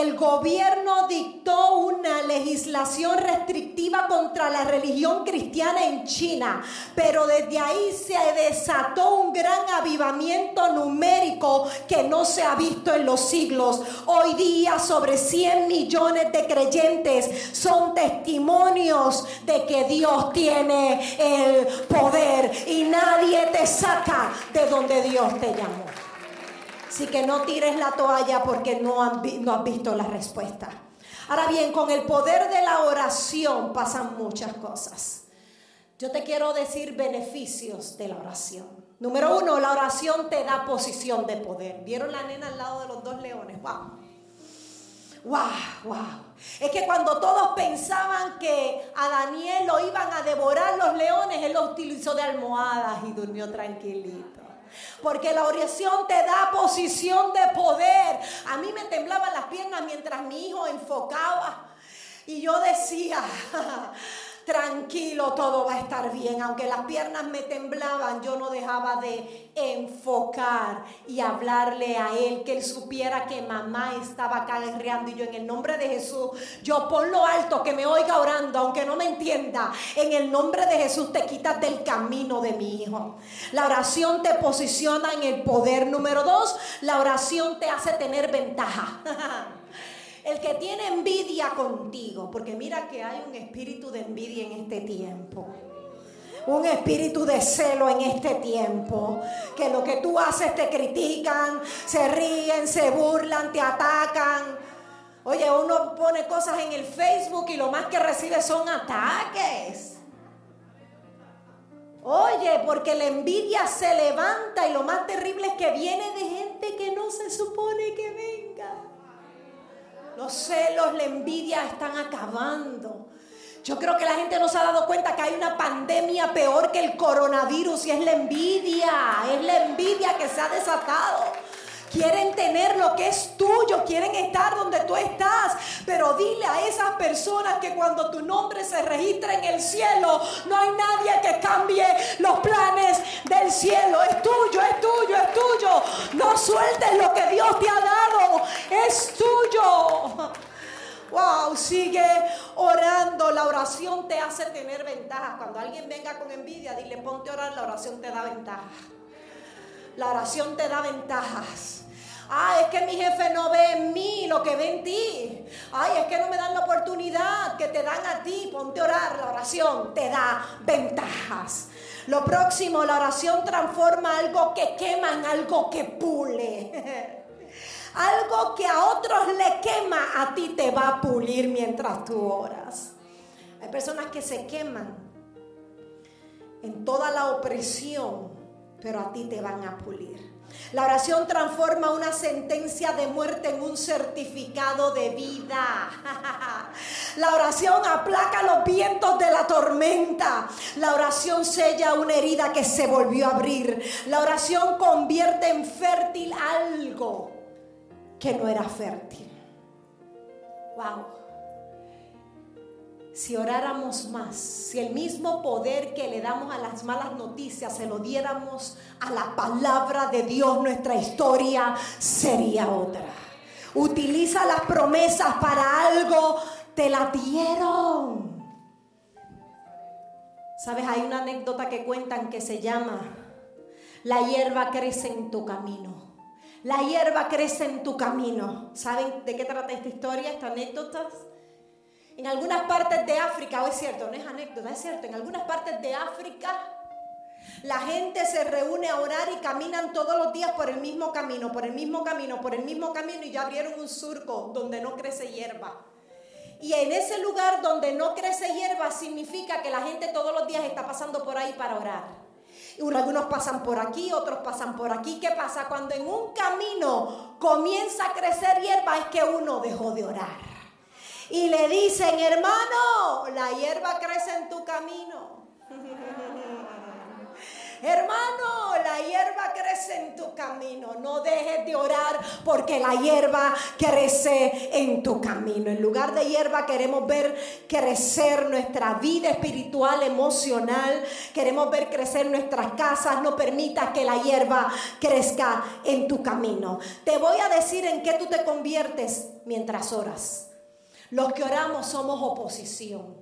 el gobierno dictó una legislación restrictiva contra la religión cristiana en China, pero desde ahí se desató un gran avivamiento numérico que no se ha visto en los siglos. Hoy día sobre 100 millones de creyentes son testimonios de que Dios tiene el poder y nadie te saca de donde Dios te llamó. Así que no tires la toalla porque no, no has visto la respuesta. Ahora bien, con el poder de la oración pasan muchas cosas. Yo te quiero decir beneficios de la oración. Número uno, la oración te da posición de poder. ¿Vieron la nena al lado de los dos leones? ¡Wow! ¡Wow! ¡Wow! Es que cuando todos pensaban que a Daniel lo iban a devorar los leones, él lo utilizó de almohadas y durmió tranquilito. Porque la oración te da posición de poder. A mí me temblaban las piernas mientras mi hijo enfocaba. Y yo decía, [laughs] tranquilo, todo va a estar bien. Aunque las piernas me temblaban, yo no dejaba de enfocar y hablarle a él, que él supiera que mamá estaba acá guerreando. Y yo en el nombre de Jesús, yo ponlo alto, que me oiga orando, aunque no me entienda. En el nombre de Jesús te quitas del camino de mi hijo. La oración te posiciona en el poder. Número dos, la oración te hace tener ventaja. [laughs] El que tiene envidia contigo, porque mira que hay un espíritu de envidia en este tiempo. Un espíritu de celo en este tiempo. Que lo que tú haces te critican, se ríen, se burlan, te atacan. Oye, uno pone cosas en el Facebook y lo más que recibe son ataques. Oye, porque la envidia se levanta y lo más terrible es que viene de gente que no se supone que venga. Los celos, la envidia están acabando. Yo creo que la gente no se ha dado cuenta que hay una pandemia peor que el coronavirus y es la envidia. Es la envidia que se ha desatado. Quieren tener lo que es tuyo, quieren estar donde tú estás. Pero dile a esas personas que cuando tu nombre se registra en el cielo, no hay nadie que cambie los planes del cielo. Es tuyo, es tuyo, es tuyo. No sueltes lo que Dios te ha dado. Es tuyo. Wow, sigue orando. La oración te hace tener ventajas. Cuando alguien venga con envidia, dile ponte a orar, la oración te da ventajas. La oración te da ventajas. Ah, es que mi jefe no ve en mí lo que ve en ti. Ay, es que no me dan la oportunidad que te dan a ti. Ponte a orar. La oración te da ventajas. Lo próximo, la oración transforma algo que quema en algo que pule. [laughs] algo que a otros le quema, a ti te va a pulir mientras tú oras. Hay personas que se queman en toda la opresión pero a ti te van a pulir. La oración transforma una sentencia de muerte en un certificado de vida. [laughs] La oración aplaca los vientos de la tormenta. La oración sella una herida que se volvió a abrir. La oración convierte en fértil algo que no era fértil. Wow si oráramos más, si el mismo poder que le damos a las malas noticias se lo diéramos a la palabra de Dios, nuestra historia sería otra. Utiliza las promesas para algo, te la dieron. Sabes, hay una anécdota que cuentan que se llama, la hierba crece en tu camino. La hierba crece en tu camino. ¿Saben de qué trata esta historia, esta anécdota? En algunas partes de África, o es cierto, no es anécdota, es cierto, en algunas partes de África la gente se reúne a orar y caminan todos los días por el mismo camino, por el mismo camino, por el mismo camino y ya abrieron un surco donde no crece hierba. Y en ese lugar donde no crece hierba significa que la gente todos los días está pasando por ahí para orar. Algunos pasan por aquí, otros pasan por aquí. ¿Qué pasa? Cuando en un camino comienza a crecer hierba es que uno dejó de orar y le dicen, hermano, la hierba crece en tu camino. [laughs] Hermano, la hierba crece en tu camino. No dejes de orar porque la hierba crece en tu camino. En lugar de hierba queremos ver crecer nuestra vida espiritual, emocional. Queremos ver crecer nuestras casas. No permitas que la hierba crezca en tu camino. Te voy a decir en qué tú te conviertes mientras oras. Los que oramos somos oposición.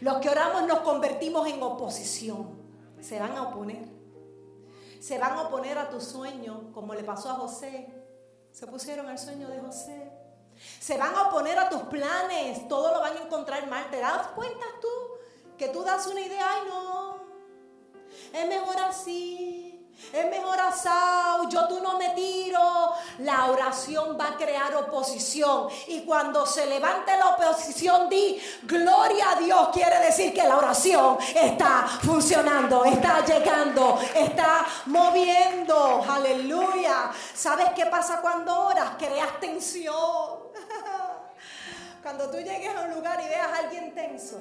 Los que oramos nos convertimos en oposición. Se van a oponer. Se van a oponer a tu sueño, como le pasó a José. Se pusieron al sueño de José. Se van a oponer a tus planes. Todo lo van a encontrar mal. ¿Te das cuenta tú que tú das una idea? Ay, no. Es mejor así es mejor asado, yo tú no me tiro. La oración va a crear oposición. Y cuando se levante la oposición, di, gloria a Dios. Quiere decir que la oración está funcionando, está llegando, está moviendo. Aleluya. ¿Sabes qué pasa cuando oras? Creas tensión. [laughs] Cuando tú llegues a un lugar y veas a alguien tenso.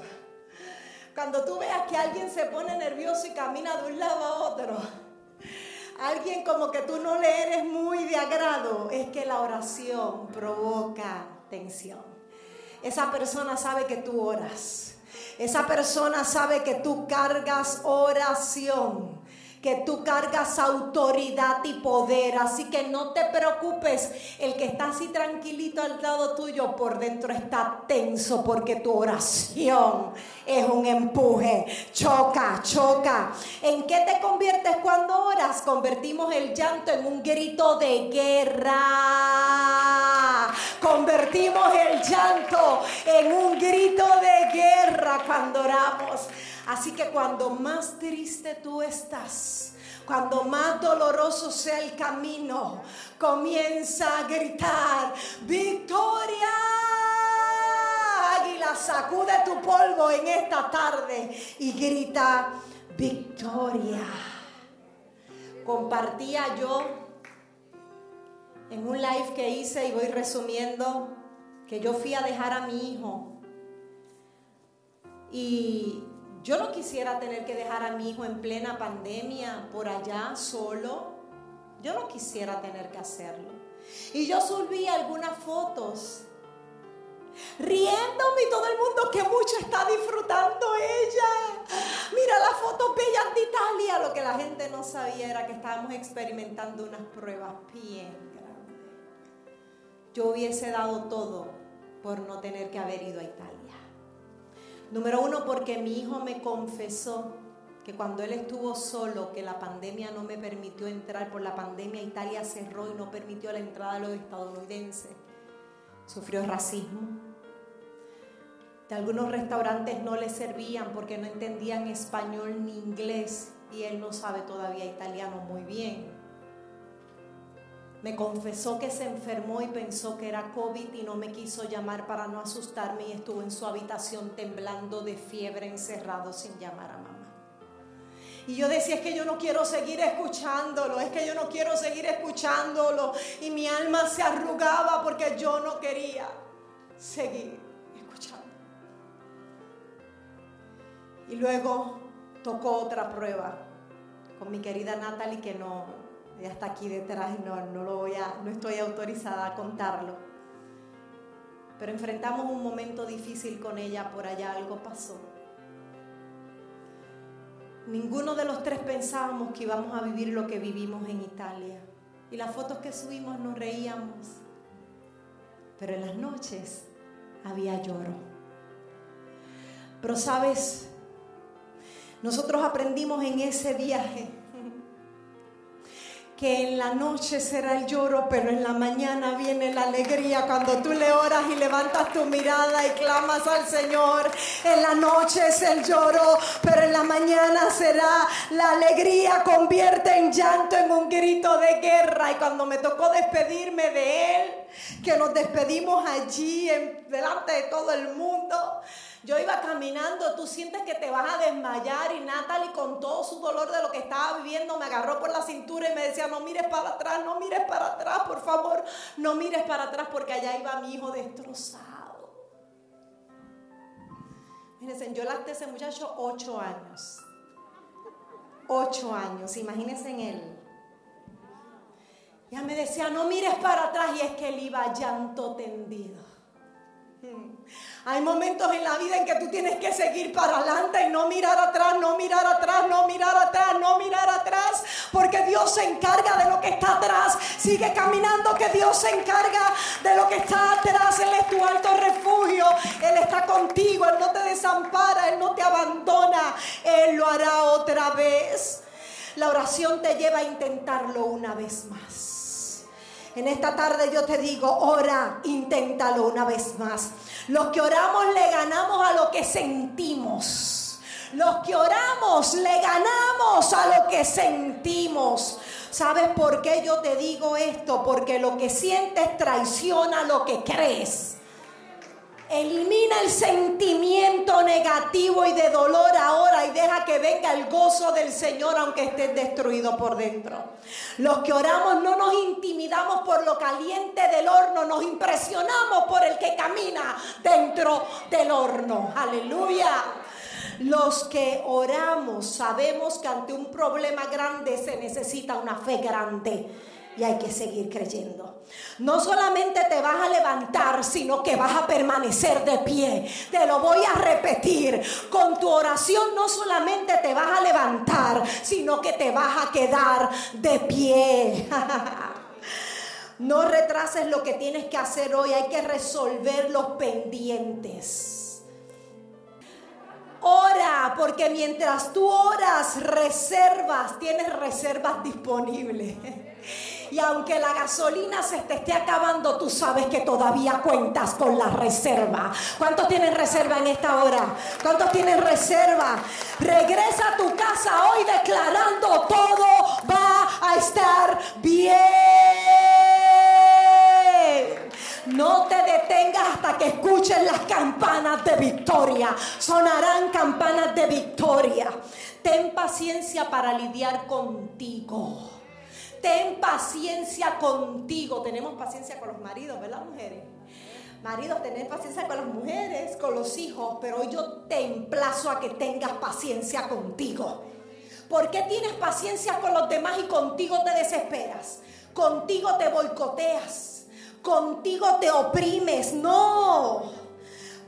Cuando tú veas que alguien se pone nervioso y camina de un lado a otro alguien como que tú no le eres muy de agrado, es que la oración provoca tensión. Esa persona sabe que tú oras. Esa persona sabe que tú cargas oración que tú cargas autoridad y poder. Así que no te preocupes, el que está así tranquilito al lado tuyo por dentro está tenso porque tu oración es un empuje. Choca, choca. ¿En qué te conviertes cuando oras? Convertimos el llanto en un grito de guerra. Convertimos el llanto en un grito de guerra cuando oramos. Así que cuando más triste tú estás, cuando más doloroso sea el camino, comienza a gritar, victoria. Águila, sacude tu polvo en esta tarde y grita, victoria. Compartía yo en un live que hice y voy resumiendo que yo fui a dejar a mi hijo y yo no quisiera tener que dejar a mi hijo en plena pandemia por allá solo. Yo no quisiera tener que hacerlo. Y yo subí algunas fotos riéndome y todo el mundo que mucho está disfrutando ella. Mira las fotos bellas de Italia. Lo que la gente no sabía era que estábamos experimentando unas pruebas bien grandes. Yo hubiese dado todo por no tener que haber ido a Italia. Número uno, porque mi hijo me confesó que cuando él estuvo solo, que la pandemia no me permitió entrar, por la pandemia Italia cerró y no permitió la entrada de los estadounidenses. Sufrió racismo. De algunos restaurantes no le servían porque no entendían español ni inglés y él no sabe todavía italiano muy bien. Me confesó que se enfermó y pensó que era COVID y no me quiso llamar para no asustarme y estuvo en su habitación temblando de fiebre encerrado sin llamar a mamá. Y yo decía, es que yo no quiero seguir escuchándolo, es que yo no quiero seguir escuchándolo. Y mi alma se arrugaba porque yo no quería seguir escuchando. Y luego tocó otra prueba con mi querida Natalie que no, ella está aquí detrás y no, no, lo voy a, no estoy autorizada a contarlo. Pero enfrentamos un momento difícil con ella, por allá algo pasó. Ninguno de los tres pensábamos que íbamos a vivir lo que vivimos en Italia. Y las fotos que subimos nos reíamos. Pero en las noches había lloro. Pero sabes, nosotros aprendimos en ese viaje que en la noche será el lloro, pero en la mañana viene la alegría. Cuando tú le oras y levantas tu mirada y clamas al Señor, en la noche es el lloro, pero en la mañana será la alegría. Convierte en llanto en un grito de guerra. Y cuando me tocó despedirme de Él, que nos despedimos allí en, delante de todo el mundo, yo iba caminando, tú sientes que te vas a desmayar y Natalie con todo su dolor de lo que estaba viviendo me agarró por la cintura y me decía, no mires para atrás, no mires para atrás, por favor, no mires para atrás porque allá iba mi hijo destrozado. Fíjense, yo lacté ese muchacho ocho años. ocho años, imagínense en él. Ya me decía, no mires para atrás y es que él iba llanto tendido. Hay momentos en la vida en que tú tienes que seguir para adelante y no mirar atrás, no mirar atrás, no mirar atrás, no mirar atrás, porque Dios se encarga de lo que está atrás. Sigue caminando que Dios se encarga de lo que está atrás. Él es tu alto refugio, Él está contigo, Él no te desampara, Él no te abandona, Él lo hará otra vez. La oración te lleva a intentarlo una vez más. En esta tarde yo te digo, ora, inténtalo una vez más. Los que oramos le ganamos a lo que sentimos. Los que oramos le ganamos a lo que sentimos. ¿Sabes por qué yo te digo esto? Porque lo que sientes traiciona lo que crees. Elimina el sentimiento negativo y de dolor ahora y deja que venga el gozo del Señor aunque estés destruido por dentro. Los que oramos no nos intimidamos por lo caliente del horno, nos impresionamos por el que camina dentro del horno. Aleluya. Los que oramos sabemos que ante un problema grande se necesita una fe grande y hay que seguir creyendo. No solamente te vas a levantar, sino que vas a permanecer de pie. Te lo voy a repetir. Con tu oración no solamente te vas a levantar, sino que te vas a quedar de pie. [laughs] No retrases lo que tienes que hacer hoy. Hay que resolver los pendientes. Ora, porque mientras tú oras, reservas, tienes reservas disponibles. [laughs] Y aunque la gasolina se te esté acabando, tú sabes que todavía cuentas con la reserva. ¿Cuántos tienen reserva en esta hora? ¿Cuántos tienen reserva? Regresa a tu casa hoy declarando todo va a estar bien. No te detengas hasta que escuchen las campanas de victoria. Sonarán campanas de victoria. Ten paciencia para lidiar contigo. Ten paciencia contigo. Tenemos paciencia con los maridos, ¿verdad, mujeres? Maridos, tener paciencia con las mujeres, con los hijos, pero hoy yo te emplazo a que tengas paciencia contigo. ¿Por qué tienes paciencia con los demás y contigo te desesperas? Contigo te boicoteas, contigo te oprimes. No.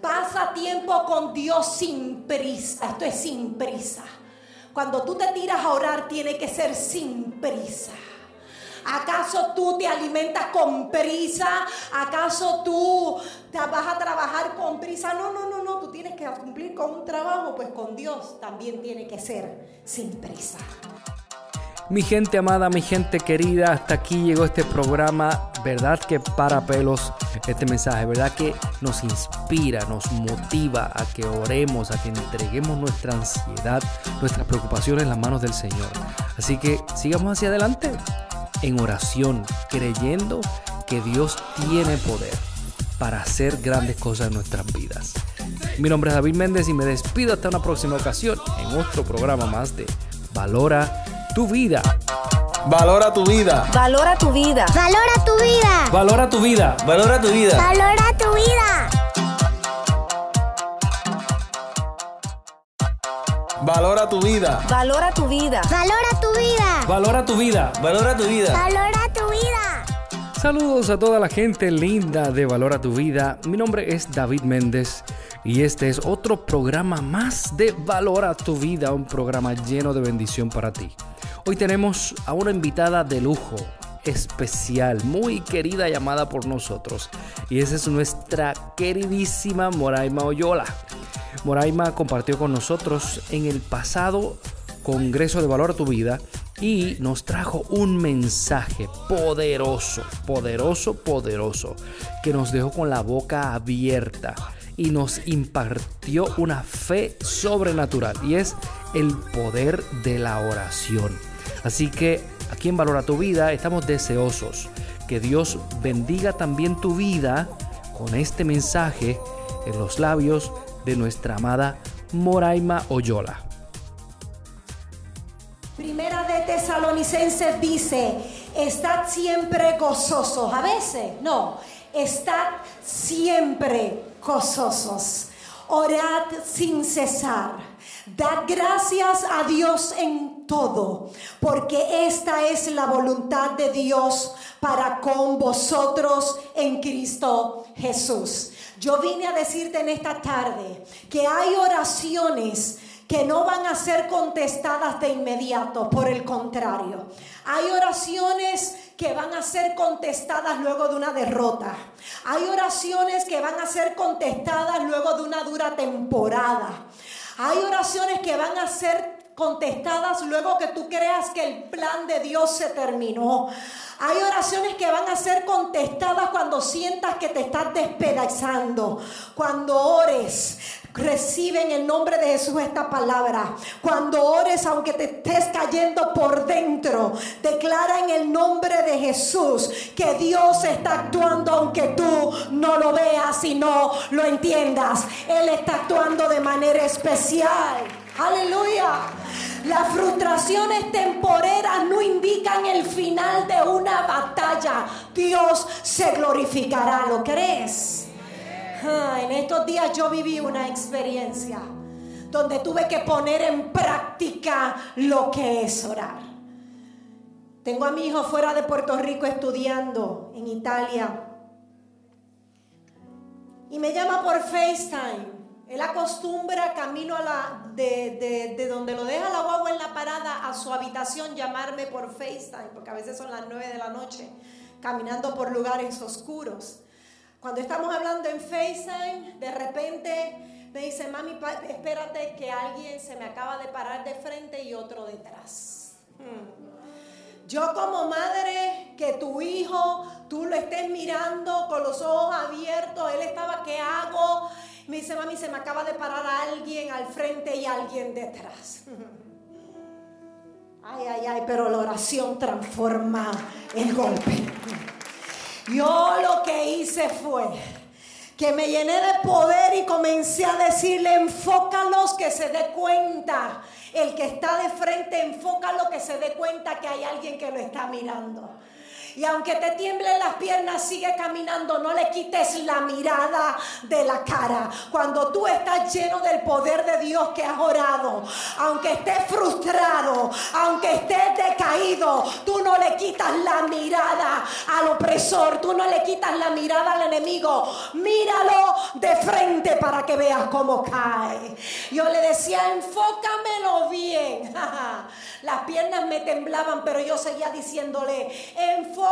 Pasa tiempo con Dios sin prisa. Esto es sin prisa. Cuando tú te tiras a orar, tiene que ser sin prisa. ¿Acaso tú te alimentas con prisa? ¿Acaso tú te vas a trabajar con prisa? No, no, no, no. Tú tienes que cumplir con un trabajo, pues con Dios también tiene que ser sin prisa. Mi gente amada, mi gente querida, hasta aquí llegó este programa. Verdad que para pelos este mensaje, verdad que nos inspira, nos motiva a que oremos, a que entreguemos nuestra ansiedad, nuestras preocupaciones en las manos del Señor. Así que sigamos hacia adelante en oración, creyendo que Dios tiene poder para hacer grandes cosas en nuestras vidas. Mi nombre es David Méndez y me despido hasta una próxima ocasión en otro programa más de Valora tu vida. Valora tu vida. Valora tu vida. Valora tu vida. Valora tu vida. Valora tu vida. Valora tu vida. Valora tu vida. Valora tu vida. Valora tu vida. Valora tu vida. Valora tu vida. Valora tu vida. Saludos a toda la gente linda de Valora tu vida. Mi nombre es David Méndez y este es otro programa más de Valora tu vida, un programa lleno de bendición para ti. Hoy tenemos a una invitada de lujo, especial, muy querida llamada por nosotros. Y esa es nuestra queridísima Moraima Oyola. Moraima compartió con nosotros en el pasado Congreso de Valor a tu Vida y nos trajo un mensaje poderoso, poderoso, poderoso, que nos dejó con la boca abierta y nos impartió una fe sobrenatural y es el poder de la oración. Así que aquí en Valora tu Vida estamos deseosos que Dios bendiga también tu vida con este mensaje en los labios de nuestra amada Moraima Oyola. Primera de Tesalonicenses dice, estad siempre gozosos. A veces, no, estad siempre gozosos. Orad sin cesar. Dad gracias a Dios en todo, porque esta es la voluntad de Dios para con vosotros en Cristo Jesús. Yo vine a decirte en esta tarde que hay oraciones que no van a ser contestadas de inmediato, por el contrario. Hay oraciones que van a ser contestadas luego de una derrota. Hay oraciones que van a ser contestadas luego de una dura temporada. Hay oraciones que van a ser contestadas luego que tú creas que el plan de Dios se terminó. Hay oraciones que van a ser contestadas cuando sientas que te estás despedazando. Cuando ores, recibe en el nombre de Jesús esta palabra. Cuando ores, aunque te estés cayendo por dentro, declara en el nombre de Jesús que Dios está actuando aunque tú no lo veas y no lo entiendas. Él está actuando de manera especial. Aleluya. Las frustraciones temporeras no indican el final de una batalla. Dios se glorificará, ¿lo crees? En estos días yo viví una experiencia donde tuve que poner en práctica lo que es orar. Tengo a mi hijo fuera de Puerto Rico estudiando en Italia. Y me llama por FaceTime. Él acostumbra camino la, de, de, donde lo deja la guagua en la parada a su habitación llamarme por FaceTime, porque a veces son las 9 de la noche, caminando por lugares oscuros. Cuando estamos hablando en FaceTime, de repente me dice, mami, espérate que alguien se me acaba de parar de frente y otro detrás. Hmm. Yo como madre, que tu hijo, tú lo estés mirando con los ojos abiertos, él estaba, ¿qué hago? Me dice, mami, se me acaba de parar alguien al frente y alguien detrás. [laughs] Ay, ay, ay, pero la oración transforma el golpe. Yo lo que hice fue que me llené de poder y comencé a decirle, enfócalos que se dé cuenta. El que está de frente, enfócalo que se dé cuenta que hay alguien que lo está mirando. Y aunque te tiemblen las piernas, sigue caminando. No le quites la mirada de la cara. Cuando tú estás lleno del poder de Dios que has orado, aunque estés frustrado, aunque estés decaído, tú no le quitas la mirada al opresor. Tú no le quitas la mirada al enemigo. Míralo de frente para que veas cómo cae. Yo le decía, enfócamelo bien. [laughs] Las piernas me temblaban, pero yo seguía diciéndole, enfócamelo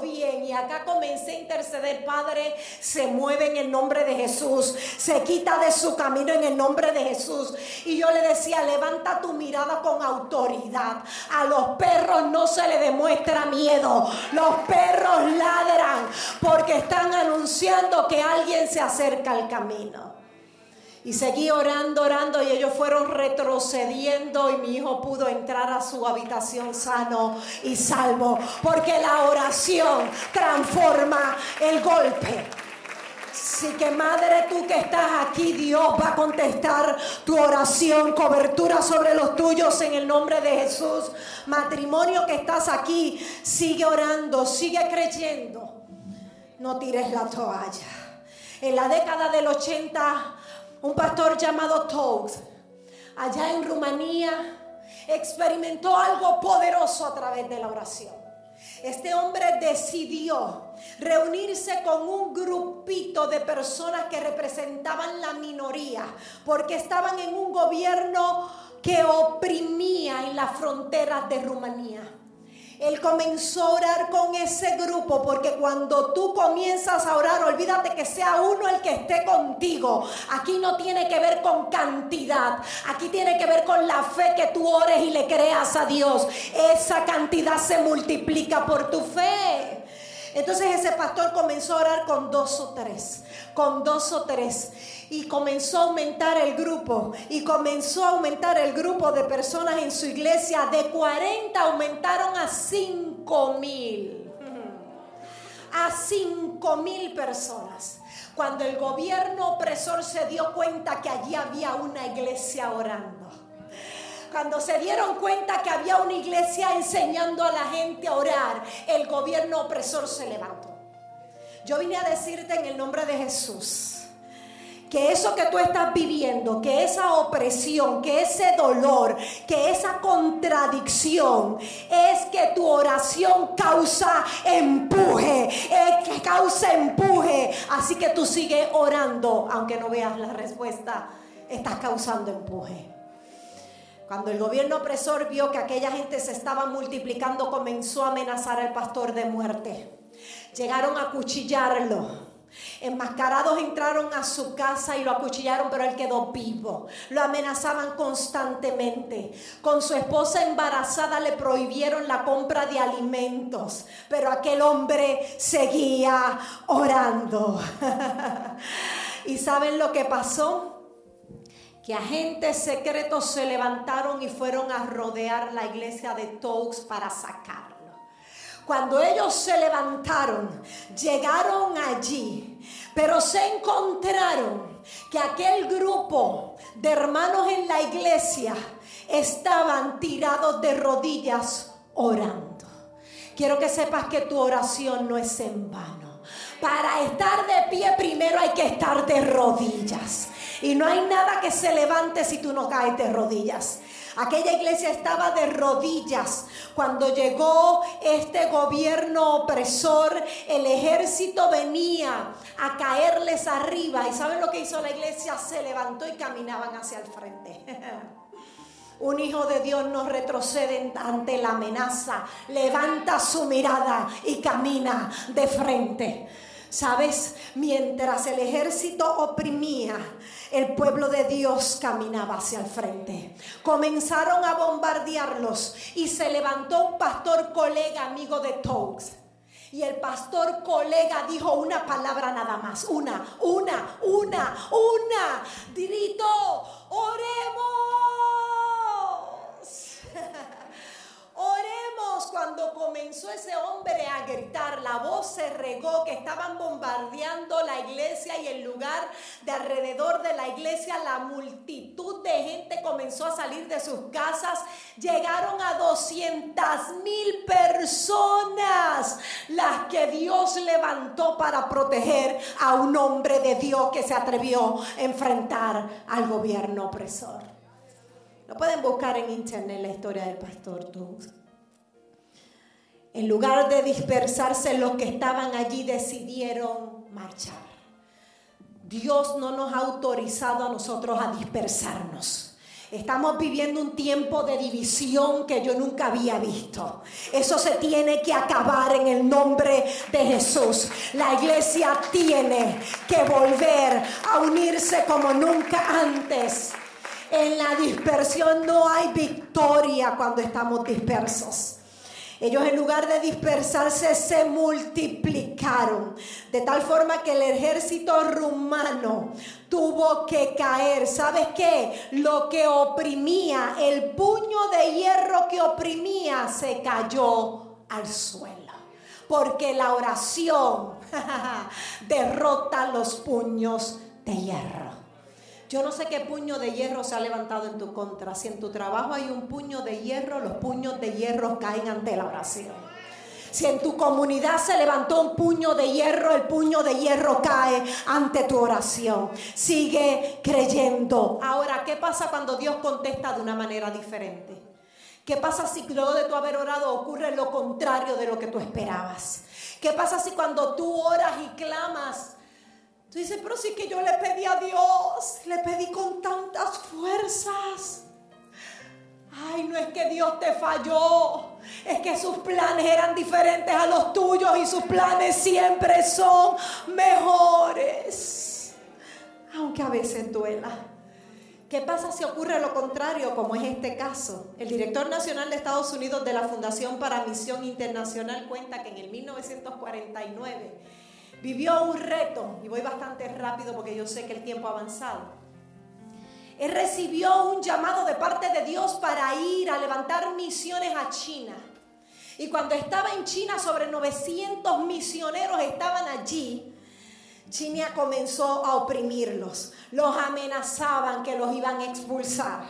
bien. Y acá comencé a interceder, Padre, se mueve en el nombre de Jesús, se quita de su camino en el nombre de Jesús. Y yo le decía, levanta tu mirada con autoridad. A los perros no se le demuestra miedo. Los perros ladran porque están anunciando que alguien se acerca al camino. Y seguí orando, orando y ellos fueron retrocediendo y mi hijo pudo entrar a su habitación sano y salvo. Porque la oración transforma el golpe. Así que madre, tú que estás aquí, Dios va a contestar tu oración, cobertura sobre los tuyos en el nombre de Jesús. Matrimonio que estás aquí, sigue orando, sigue creyendo. No tires la toalla. En la década del 80 un pastor llamado Togs, allá en Rumanía, experimentó algo poderoso a través de la oración. Este hombre decidió reunirse con un grupito de personas que representaban la minoría, porque estaban en un gobierno que oprimía en las fronteras de Rumanía. Él comenzó a orar con ese grupo porque cuando tú comienzas a orar, olvídate que sea uno el que esté contigo. Aquí no tiene que ver con cantidad, aquí tiene que ver con la fe que tú ores y le creas a Dios. Esa cantidad se multiplica por tu fe. Entonces ese pastor comenzó a orar con dos o tres, con dos o tres. Y comenzó a aumentar el grupo. Y comenzó a aumentar el grupo de personas en su iglesia. De 40 aumentaron a 5 mil. A 5 mil personas. Cuando el gobierno opresor se dio cuenta que allí había una iglesia orando cuando se dieron cuenta que había una iglesia enseñando a la gente a orar, el gobierno opresor se levantó. Yo vine a decirte en el nombre de Jesús que eso que tú estás viviendo, que esa opresión, que ese dolor, que esa contradicción, es que tu oración causa empuje, es que causa empuje. Así que tú sigues orando, aunque no veas la respuesta, estás causando empuje. Cuando el gobierno opresor vio que aquella gente se estaba multiplicando, comenzó a amenazar al pastor de muerte. Llegaron a cuchillarlo. Enmascarados entraron a su casa y lo acuchillaron, pero él quedó vivo. Lo amenazaban constantemente. Con su esposa embarazada le prohibieron la compra de alimentos, pero aquel hombre seguía orando. [laughs] ¿Y saben lo que pasó? Que agentes secretos se levantaron y fueron a rodear la iglesia de Toux para sacarlo. Cuando ellos se levantaron, llegaron allí, pero se encontraron que aquel grupo de hermanos en la iglesia estaban tirados de rodillas orando. Quiero que sepas que tu oración no es en vano. Para estar de pie primero hay que estar de rodillas. Y no hay nada que se levante si tú no caes de rodillas. Aquella iglesia estaba de rodillas. Cuando llegó este gobierno opresor, el ejército venía a caerles arriba. ¿Y saben lo que hizo la iglesia? Se levantó y caminaban hacia el frente. [laughs] Un hijo de Dios no retrocede ante la amenaza. Levanta su mirada y camina de frente. ¿Sabes? Mientras el ejército oprimía, el pueblo de Dios caminaba hacia el frente. Comenzaron a bombardearlos y se levantó un pastor colega amigo de Togs. Y el pastor colega dijo una palabra nada más, una, una, una, una. Gritó, oremos. [laughs] Cuando comenzó ese hombre a gritar, la voz se regó que estaban bombardeando la iglesia y el lugar de alrededor de la iglesia, la multitud de gente comenzó a salir de sus casas, llegaron a 200 mil personas, las que Dios levantó para proteger a un hombre de Dios que se atrevió a enfrentar al gobierno opresor. Lo pueden buscar en internet la historia del pastor Tugs. En lugar de dispersarse, los que estaban allí decidieron marchar. Dios no nos ha autorizado a nosotros a dispersarnos. Estamos viviendo un tiempo de división que yo nunca había visto. Eso se tiene que acabar en el nombre de Jesús. La iglesia tiene que volver a unirse como nunca antes. En la dispersión no hay victoria cuando estamos dispersos. Ellos en lugar de dispersarse se multiplicaron. De tal forma que el ejército rumano tuvo que caer. ¿Sabes qué? Lo que oprimía, el puño de hierro que oprimía, se cayó al suelo. Porque la oración [laughs] derrota los puños de hierro. Yo no sé qué puño de hierro se ha levantado en tu contra. Si en tu trabajo hay un puño de hierro, los puños de hierro caen ante la oración. Si en tu comunidad se levantó un puño de hierro, el puño de hierro cae ante tu oración. Sigue creyendo. Ahora, ¿qué pasa cuando Dios contesta de una manera diferente? ¿Qué pasa si luego de tu haber orado ocurre lo contrario de lo que tú esperabas? ¿Qué pasa si cuando tú oras y clamas Tú dices, pero sí que yo le pedí a Dios, le pedí con tantas fuerzas. Ay, no es que Dios te falló, es que sus planes eran diferentes a los tuyos y sus planes siempre son mejores. Aunque a veces duela. ¿Qué pasa si ocurre lo contrario, como es este caso? El director nacional de Estados Unidos de la Fundación para Misión Internacional cuenta que en el 1949 vivió un reto, y voy bastante rápido porque yo sé que el tiempo ha avanzado. Él recibió un llamado de parte de Dios para ir a levantar misiones a China. Y cuando estaba en China, sobre 900 misioneros estaban allí. China comenzó a oprimirlos. Los amenazaban que los iban a expulsar.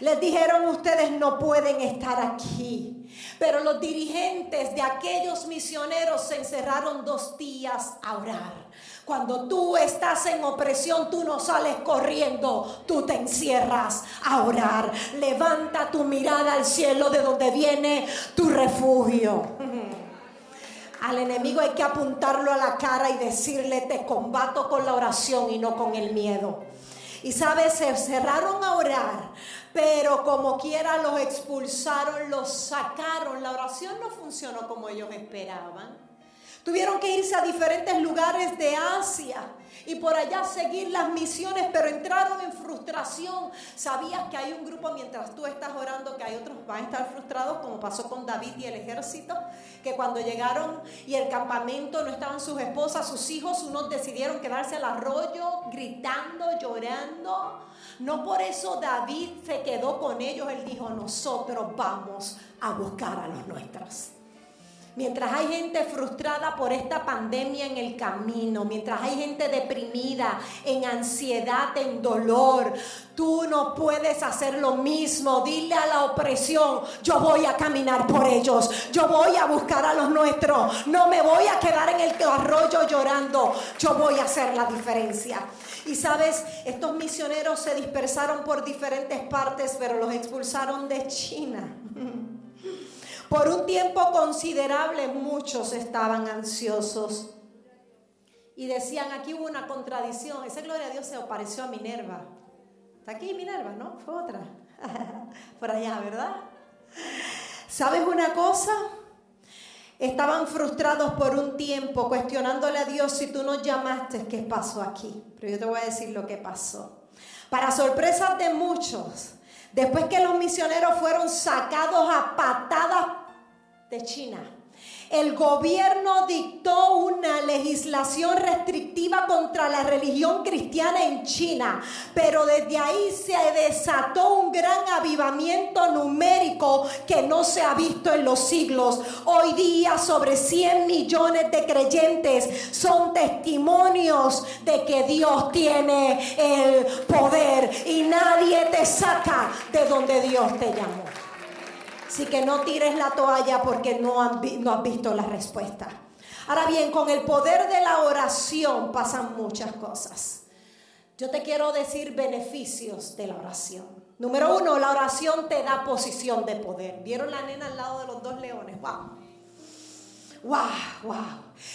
Les dijeron, ustedes no pueden estar aquí. Pero los dirigentes de aquellos misioneros se encerraron dos días a orar. Cuando tú estás en opresión, tú no sales corriendo, tú te encierras a orar. Levanta tu mirada al cielo de donde viene tu refugio. [laughs] Al enemigo hay que apuntarlo a la cara y decirle, te combato con la oración y no con el miedo. Y sabes, se cerraron a orar, pero como quiera los expulsaron, los sacaron. La oración no funcionó como ellos esperaban. Tuvieron que irse a diferentes lugares de Asia y por allá seguir las misiones, pero entraron en frustración. Sabías que hay un grupo mientras tú estás orando que hay otros van a estar frustrados, como pasó con David y el ejército, que cuando llegaron y el campamento no estaban sus esposas, sus hijos, unos decidieron quedarse al arroyo gritando, llorando. No por eso David se quedó con ellos, él dijo, nosotros vamos a buscar a los nuestros. Mientras hay gente frustrada por esta pandemia en el camino, mientras hay gente deprimida, en ansiedad, en dolor, tú no puedes hacer lo mismo. Dile a la opresión, yo voy a caminar por ellos, yo voy a buscar a los nuestros, no me voy a quedar en el arroyo llorando, yo voy a hacer la diferencia. Y sabes, estos misioneros se dispersaron por diferentes partes, pero los expulsaron de China. [laughs] Por un tiempo considerable muchos estaban ansiosos y decían, aquí hubo una contradicción. Esa gloria a Dios se apareció a Minerva. Está aquí Minerva, ¿no? Fue otra. [laughs] Por allá, ¿verdad? ¿Sabes una cosa? Estaban frustrados por un tiempo, cuestionándole a Dios si tú nos llamaste, ¿qué pasó aquí? Pero yo te voy a decir lo que pasó. Para sorpresa de muchos, después que los misioneros fueron sacados a patadas de China. El gobierno dictó una legislación restrictiva contra la religión cristiana en China, pero desde ahí se desató un gran avivamiento numérico que no se ha visto en los siglos. Hoy día sobre 100 millones de creyentes son testimonios de que Dios tiene el poder y nadie te saca de donde Dios te llamó. Así que no tires la toalla porque no, no has visto la respuesta. Ahora bien, con el poder de la oración pasan muchas cosas. Yo te quiero decir beneficios de la oración. Número uno, la oración te da posición de poder. ¿Vieron la nena al lado de los dos leones? ¡Wow! ¡Wow! ¡Wow!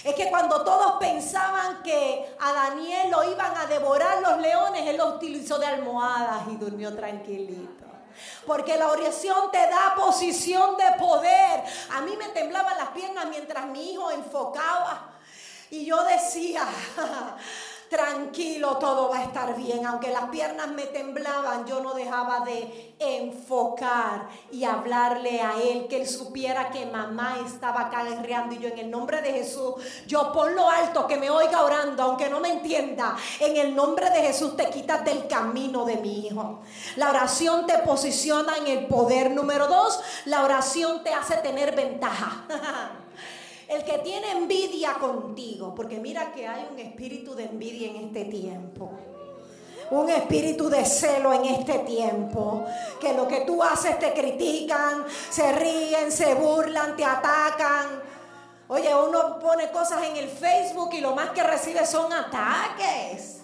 Es que cuando todos pensaban que a Daniel lo iban a devorar los leones, él lo utilizó de almohadas y durmió tranquilito. Porque la oración te da posición de poder. A mí me temblaban las piernas mientras mi hijo enfocaba. Y yo decía, [laughs] tranquilo, todo va a estar bien. Aunque las piernas me temblaban, yo no dejaba de enfocar y hablarle a él, que él supiera que mamá estaba acá guerreando y yo en el nombre de Jesús, yo ponlo alto, que me oiga orando, aunque no me entienda. En el nombre de Jesús te quitas del camino de mi hijo. La oración te posiciona en el poder. Número dos, la oración te hace tener ventaja. [laughs] El que tiene envidia contigo, porque mira que hay un espíritu de envidia en este tiempo. Un espíritu de celo en este tiempo. Que lo que tú haces te critican, se ríen, se burlan, te atacan. Oye, uno pone cosas en el Facebook y lo más que recibe son ataques.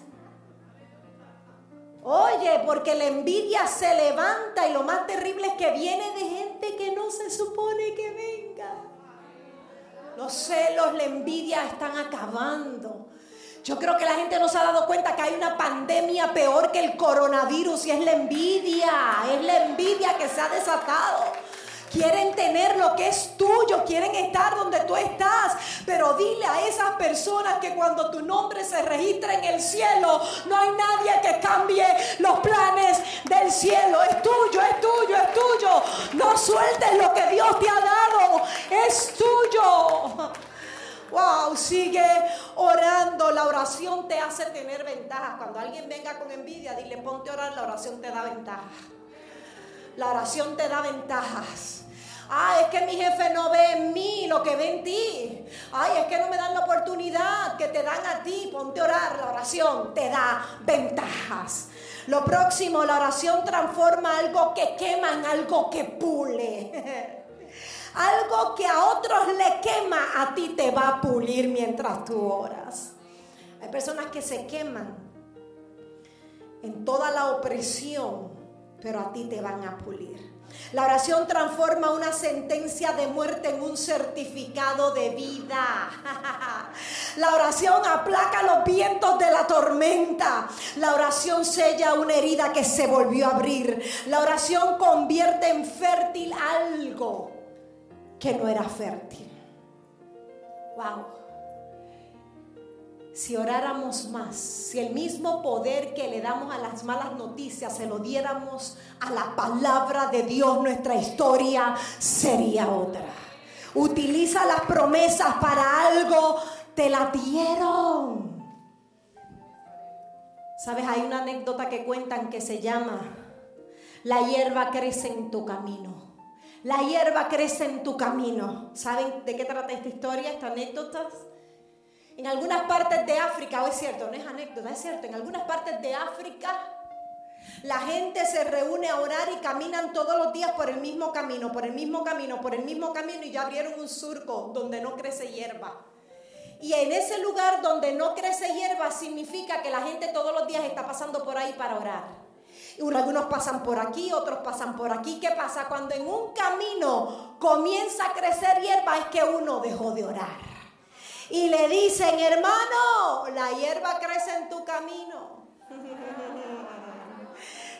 Oye, porque la envidia se levanta y lo más terrible es que viene de gente que no se supone que venga. Los celos, la envidia están acabando. Yo creo que la gente no se ha dado cuenta que hay una pandemia peor que el coronavirus y es la envidia. Es la envidia que se ha desatado. Quieren tener lo que es tuyo, quieren estar donde tú estás. Pero dile a esas personas que cuando tu nombre se registra en el cielo, no hay nadie que cambie los planes del cielo. Es tuyo, es tuyo, es tuyo. No sueltes lo que Dios te ha dado. Es tuyo. Wow, sigue orando. La oración te hace tener ventajas. Cuando alguien venga con envidia, dile ponte a orar, la oración te da ventajas. La oración te da ventajas. Ay, es que mi jefe no ve en mí lo que ve en ti. Ay, es que no me dan la oportunidad que te dan a ti. Ponte a orar. La oración te da ventajas. Lo próximo, la oración transforma algo que quema en algo que pule. [laughs] Algo que a otros le quema, a ti te va a pulir mientras tú oras. Hay personas que se queman en toda la opresión, pero a ti te van a pulir. La oración transforma una sentencia de muerte en un certificado de vida. [laughs] La oración aplaca los vientos de la tormenta. La oración sella una herida que se volvió a abrir. La oración convierte en fértil algo que no era fértil. Wow si oráramos más, si el mismo poder que le damos a las malas noticias se lo diéramos a la palabra de Dios, nuestra historia sería otra. Utiliza las promesas para algo, te la dieron. Sabes, hay una anécdota que cuentan que se llama, la hierba crece en tu camino. La hierba crece en tu camino. ¿Saben de qué trata esta historia, esta anécdota? En algunas partes de África, o es cierto, no es anécdota, es cierto, en algunas partes de África la gente se reúne a orar y caminan todos los días por el mismo camino, por el mismo camino, por el mismo camino y ya abrieron un surco donde no crece hierba. Y en ese lugar donde no crece hierba significa que la gente todos los días está pasando por ahí para orar. Y algunos pasan por aquí, otros pasan por aquí. ¿Qué pasa? Cuando en un camino comienza a crecer hierba es que uno dejó de orar y le dicen, hermano, la hierba crece en tu camino. [laughs]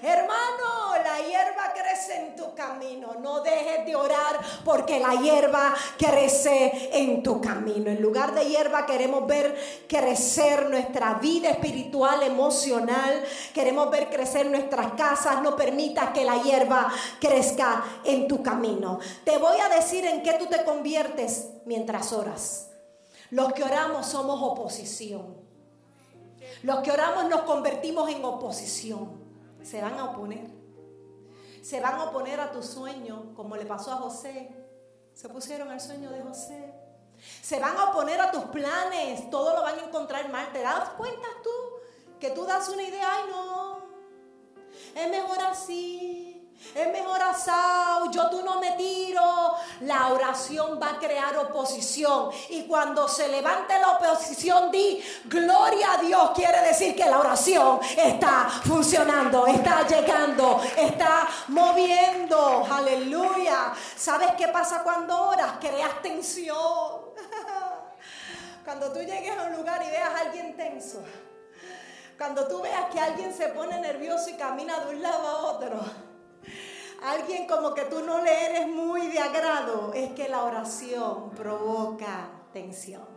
Hermano, la hierba crece en tu camino. No dejes de orar porque la hierba crece en tu camino. En lugar de hierba queremos ver crecer nuestra vida espiritual, emocional. Queremos ver crecer nuestras casas. No permitas que la hierba crezca en tu camino. Te voy a decir en qué tú te conviertes mientras oras. Los que oramos somos oposición. Los que oramos nos convertimos en oposición. Se van a oponer. Se van a oponer a tu sueño, como le pasó a José. Se pusieron al sueño de José. Se van a oponer a tus planes. Todo lo van a encontrar mal. ¿Te das cuenta tú que tú das una idea? Ay, no. Es mejor así es mejor asado, yo tú no me tiro. La oración va a crear oposición. Y cuando se levante la oposición, di, gloria a Dios. Quiere decir que la oración está funcionando, está llegando, está moviendo. Aleluya. ¿Sabes qué pasa cuando oras? Creas tensión. [laughs] Cuando tú llegues a un lugar y veas a alguien tenso. Cuando tú veas que alguien se pone nervioso y camina de un lado a otro alguien como que tú no le eres muy de agrado, es que la oración provoca tensión.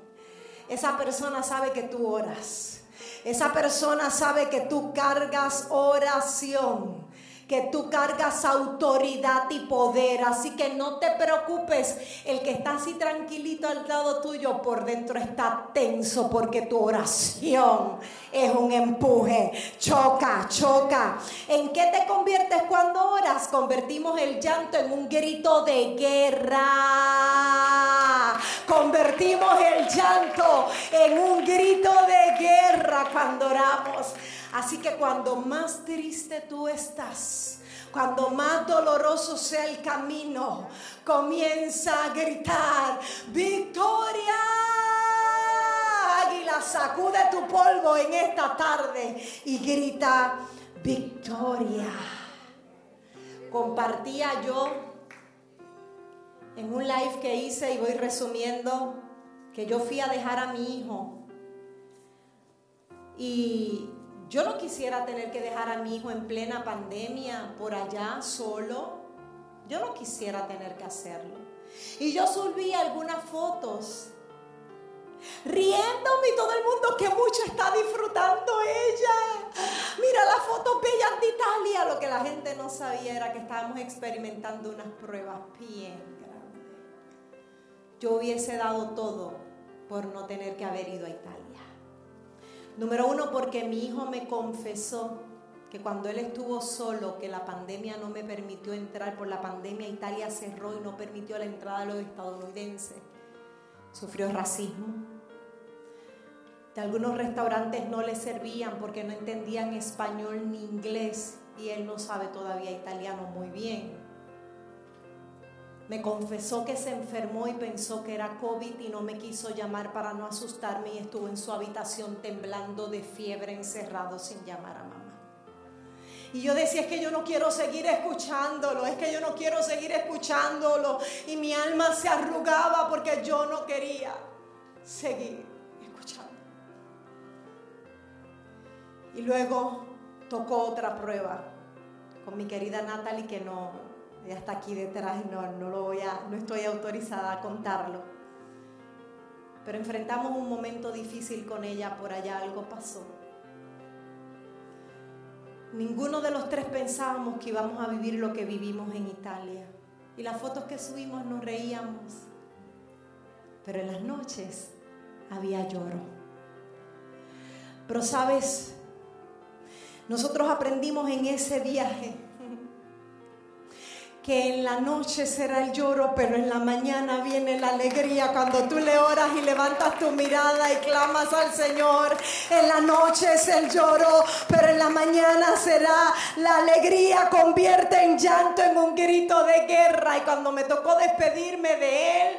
Esa persona sabe que tú oras. Esa persona sabe que tú cargas oración que tú cargas autoridad y poder. Así que no te preocupes, el que está así tranquilito al lado tuyo por dentro está tenso porque tu oración es un empuje. Choca, choca. ¿En qué te conviertes cuando oras? Convertimos el llanto en un grito de guerra. Convertimos el llanto en un grito de guerra cuando oramos. Así que cuando más triste tú estás, cuando más doloroso sea el camino, comienza a gritar, victoria. Águila, sacude tu polvo en esta tarde y grita, victoria. Compartía yo en un live que hice y voy resumiendo que yo fui a dejar a mi hijo y yo no quisiera tener que dejar a mi hijo en plena pandemia por allá solo. Yo no quisiera tener que hacerlo. Y yo subí algunas fotos riéndome y todo el mundo que mucho está disfrutando ella. Mira las fotos bellas de Italia. Lo que la gente no sabía era que estábamos experimentando unas pruebas bien grandes. Yo hubiese dado todo por no tener que haber ido a Italia. Número uno, porque mi hijo me confesó que cuando él estuvo solo, que la pandemia no me permitió entrar, por la pandemia Italia cerró y no permitió la entrada de los estadounidenses. Sufrió racismo. De algunos restaurantes no le servían porque no entendían español ni inglés y él no sabe todavía italiano muy bien. Me confesó que se enfermó y pensó que era COVID y no me quiso llamar para no asustarme y estuvo en su habitación temblando de fiebre encerrado sin llamar a mamá. Y yo decía, es que yo no quiero seguir escuchándolo, es que yo no quiero seguir escuchándolo. Y mi alma se arrugaba porque yo no quería seguir escuchando. Y luego tocó otra prueba con mi querida Natalie que no, ella está aquí detrás no, no lo voy a, no estoy autorizada a contarlo. Pero enfrentamos un momento difícil con ella, por allá algo pasó. Ninguno de los tres pensábamos que íbamos a vivir lo que vivimos en Italia. Y las fotos que subimos nos reíamos. Pero en las noches había lloro. Pero sabes, nosotros aprendimos en ese viaje que en la noche será el lloro, pero en la mañana viene la alegría cuando tú le oras y levantas tu mirada y clamas al Señor. En la noche es el lloro, pero en la mañana será la alegría, convierte en llanto en un grito de guerra. Y cuando me tocó despedirme de Él,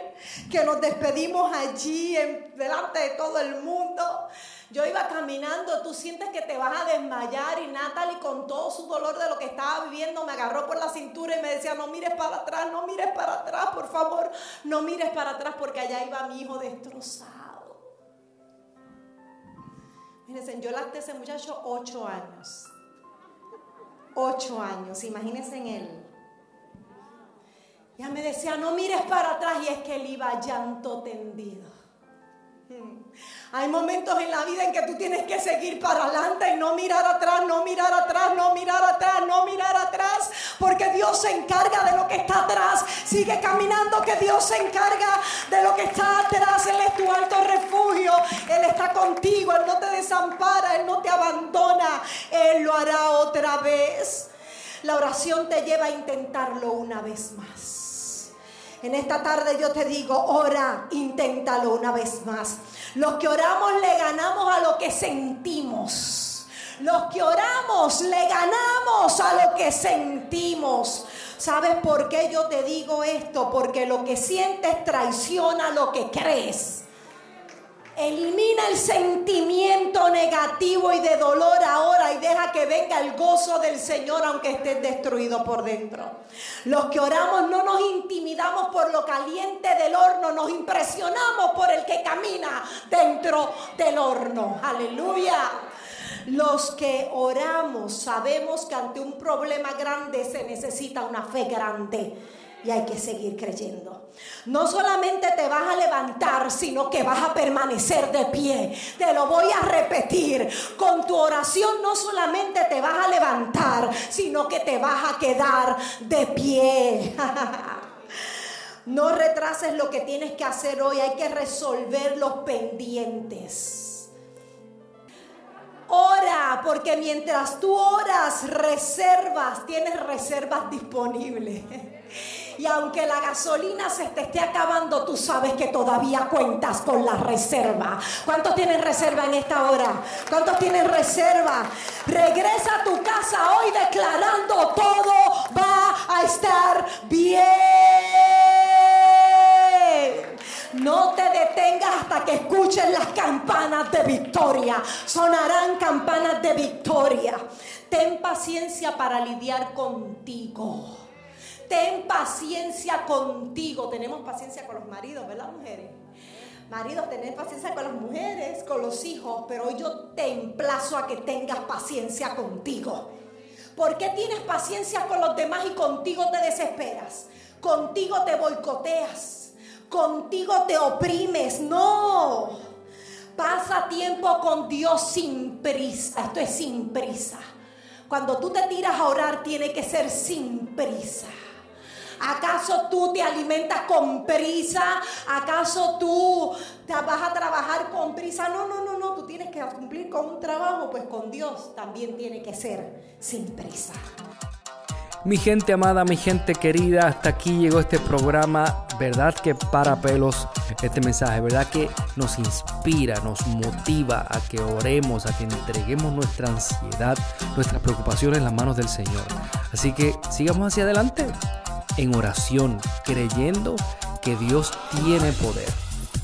que nos despedimos allí en, delante de todo el mundo, yo iba caminando, tú sientes que te vas a desmayar y Natalie con todo su dolor de lo que estaba viviendo me agarró por la cintura y me decía, no mires para atrás, no mires para atrás, por favor, no mires para atrás porque allá iba mi hijo destrozado. Fíjense, yo lacté ese muchacho ocho años. Ocho años, imagínense en él. Ya me decía, no mires para atrás y es que él iba llanto tendido. Hay momentos en la vida en que tú tienes que seguir para adelante y no mirar atrás, no mirar atrás, no mirar atrás, no mirar atrás, porque Dios se encarga de lo que está atrás. Sigue caminando que Dios se encarga de lo que está atrás. Él es tu alto refugio, Él está contigo, Él no te desampara, Él no te abandona, Él lo hará otra vez. La oración te lleva a intentarlo una vez más. En esta tarde yo te digo, ora, inténtalo una vez más. Los que oramos le ganamos a lo que sentimos. Los que oramos le ganamos a lo que sentimos. ¿Sabes por qué yo te digo esto? Porque lo que sientes traiciona lo que crees. Elimina el sentimiento negativo y de dolor ahora y deja que venga el gozo del Señor aunque estés destruido por dentro. Los que oramos no nos intimidamos por lo caliente del horno, nos impresionamos por el que camina dentro del horno. Aleluya. Los que oramos sabemos que ante un problema grande se necesita una fe grande y hay que seguir creyendo. No solamente te vas a levantar, sino que vas a permanecer de pie. Te lo voy a repetir. Con tu oración no solamente te vas a levantar, sino que te vas a quedar de pie. [laughs] No retrases lo que tienes que hacer hoy, hay que resolver los pendientes. Ora, porque mientras tú oras, reservas, tienes reservas disponibles. [laughs] Y aunque la gasolina se te esté acabando, tú sabes que todavía cuentas con la reserva. ¿Cuántos tienen reserva en esta hora? ¿Cuántos tienen reserva? Regresa a tu casa hoy declarando todo va a estar bien. No te detengas hasta que escuchen las campanas de victoria. Sonarán campanas de victoria. Ten paciencia para lidiar contigo ten paciencia contigo. Tenemos paciencia con los maridos, ¿verdad, mujeres? Maridos, tener paciencia con las mujeres, con los hijos, pero yo te emplazo a que tengas paciencia contigo. ¿Por qué tienes paciencia con los demás y contigo te desesperas? Contigo te boicoteas, contigo te oprimes. No, pasa tiempo con Dios sin prisa. Esto es sin prisa. Cuando tú te tiras a orar, tiene que ser sin prisa. ¿Acaso tú te alimentas con prisa? ¿Acaso tú te vas a trabajar con prisa? No, no, no, no. Tú tienes que cumplir con un trabajo, pues con Dios también tiene que ser sin prisa. Mi gente amada, mi gente querida, hasta aquí llegó este programa. Verdad que para pelos este mensaje, verdad que nos inspira, nos motiva a que oremos, a que entreguemos nuestra ansiedad, nuestras preocupaciones en las manos del Señor. Así que sigamos hacia adelante en oración, creyendo que Dios tiene poder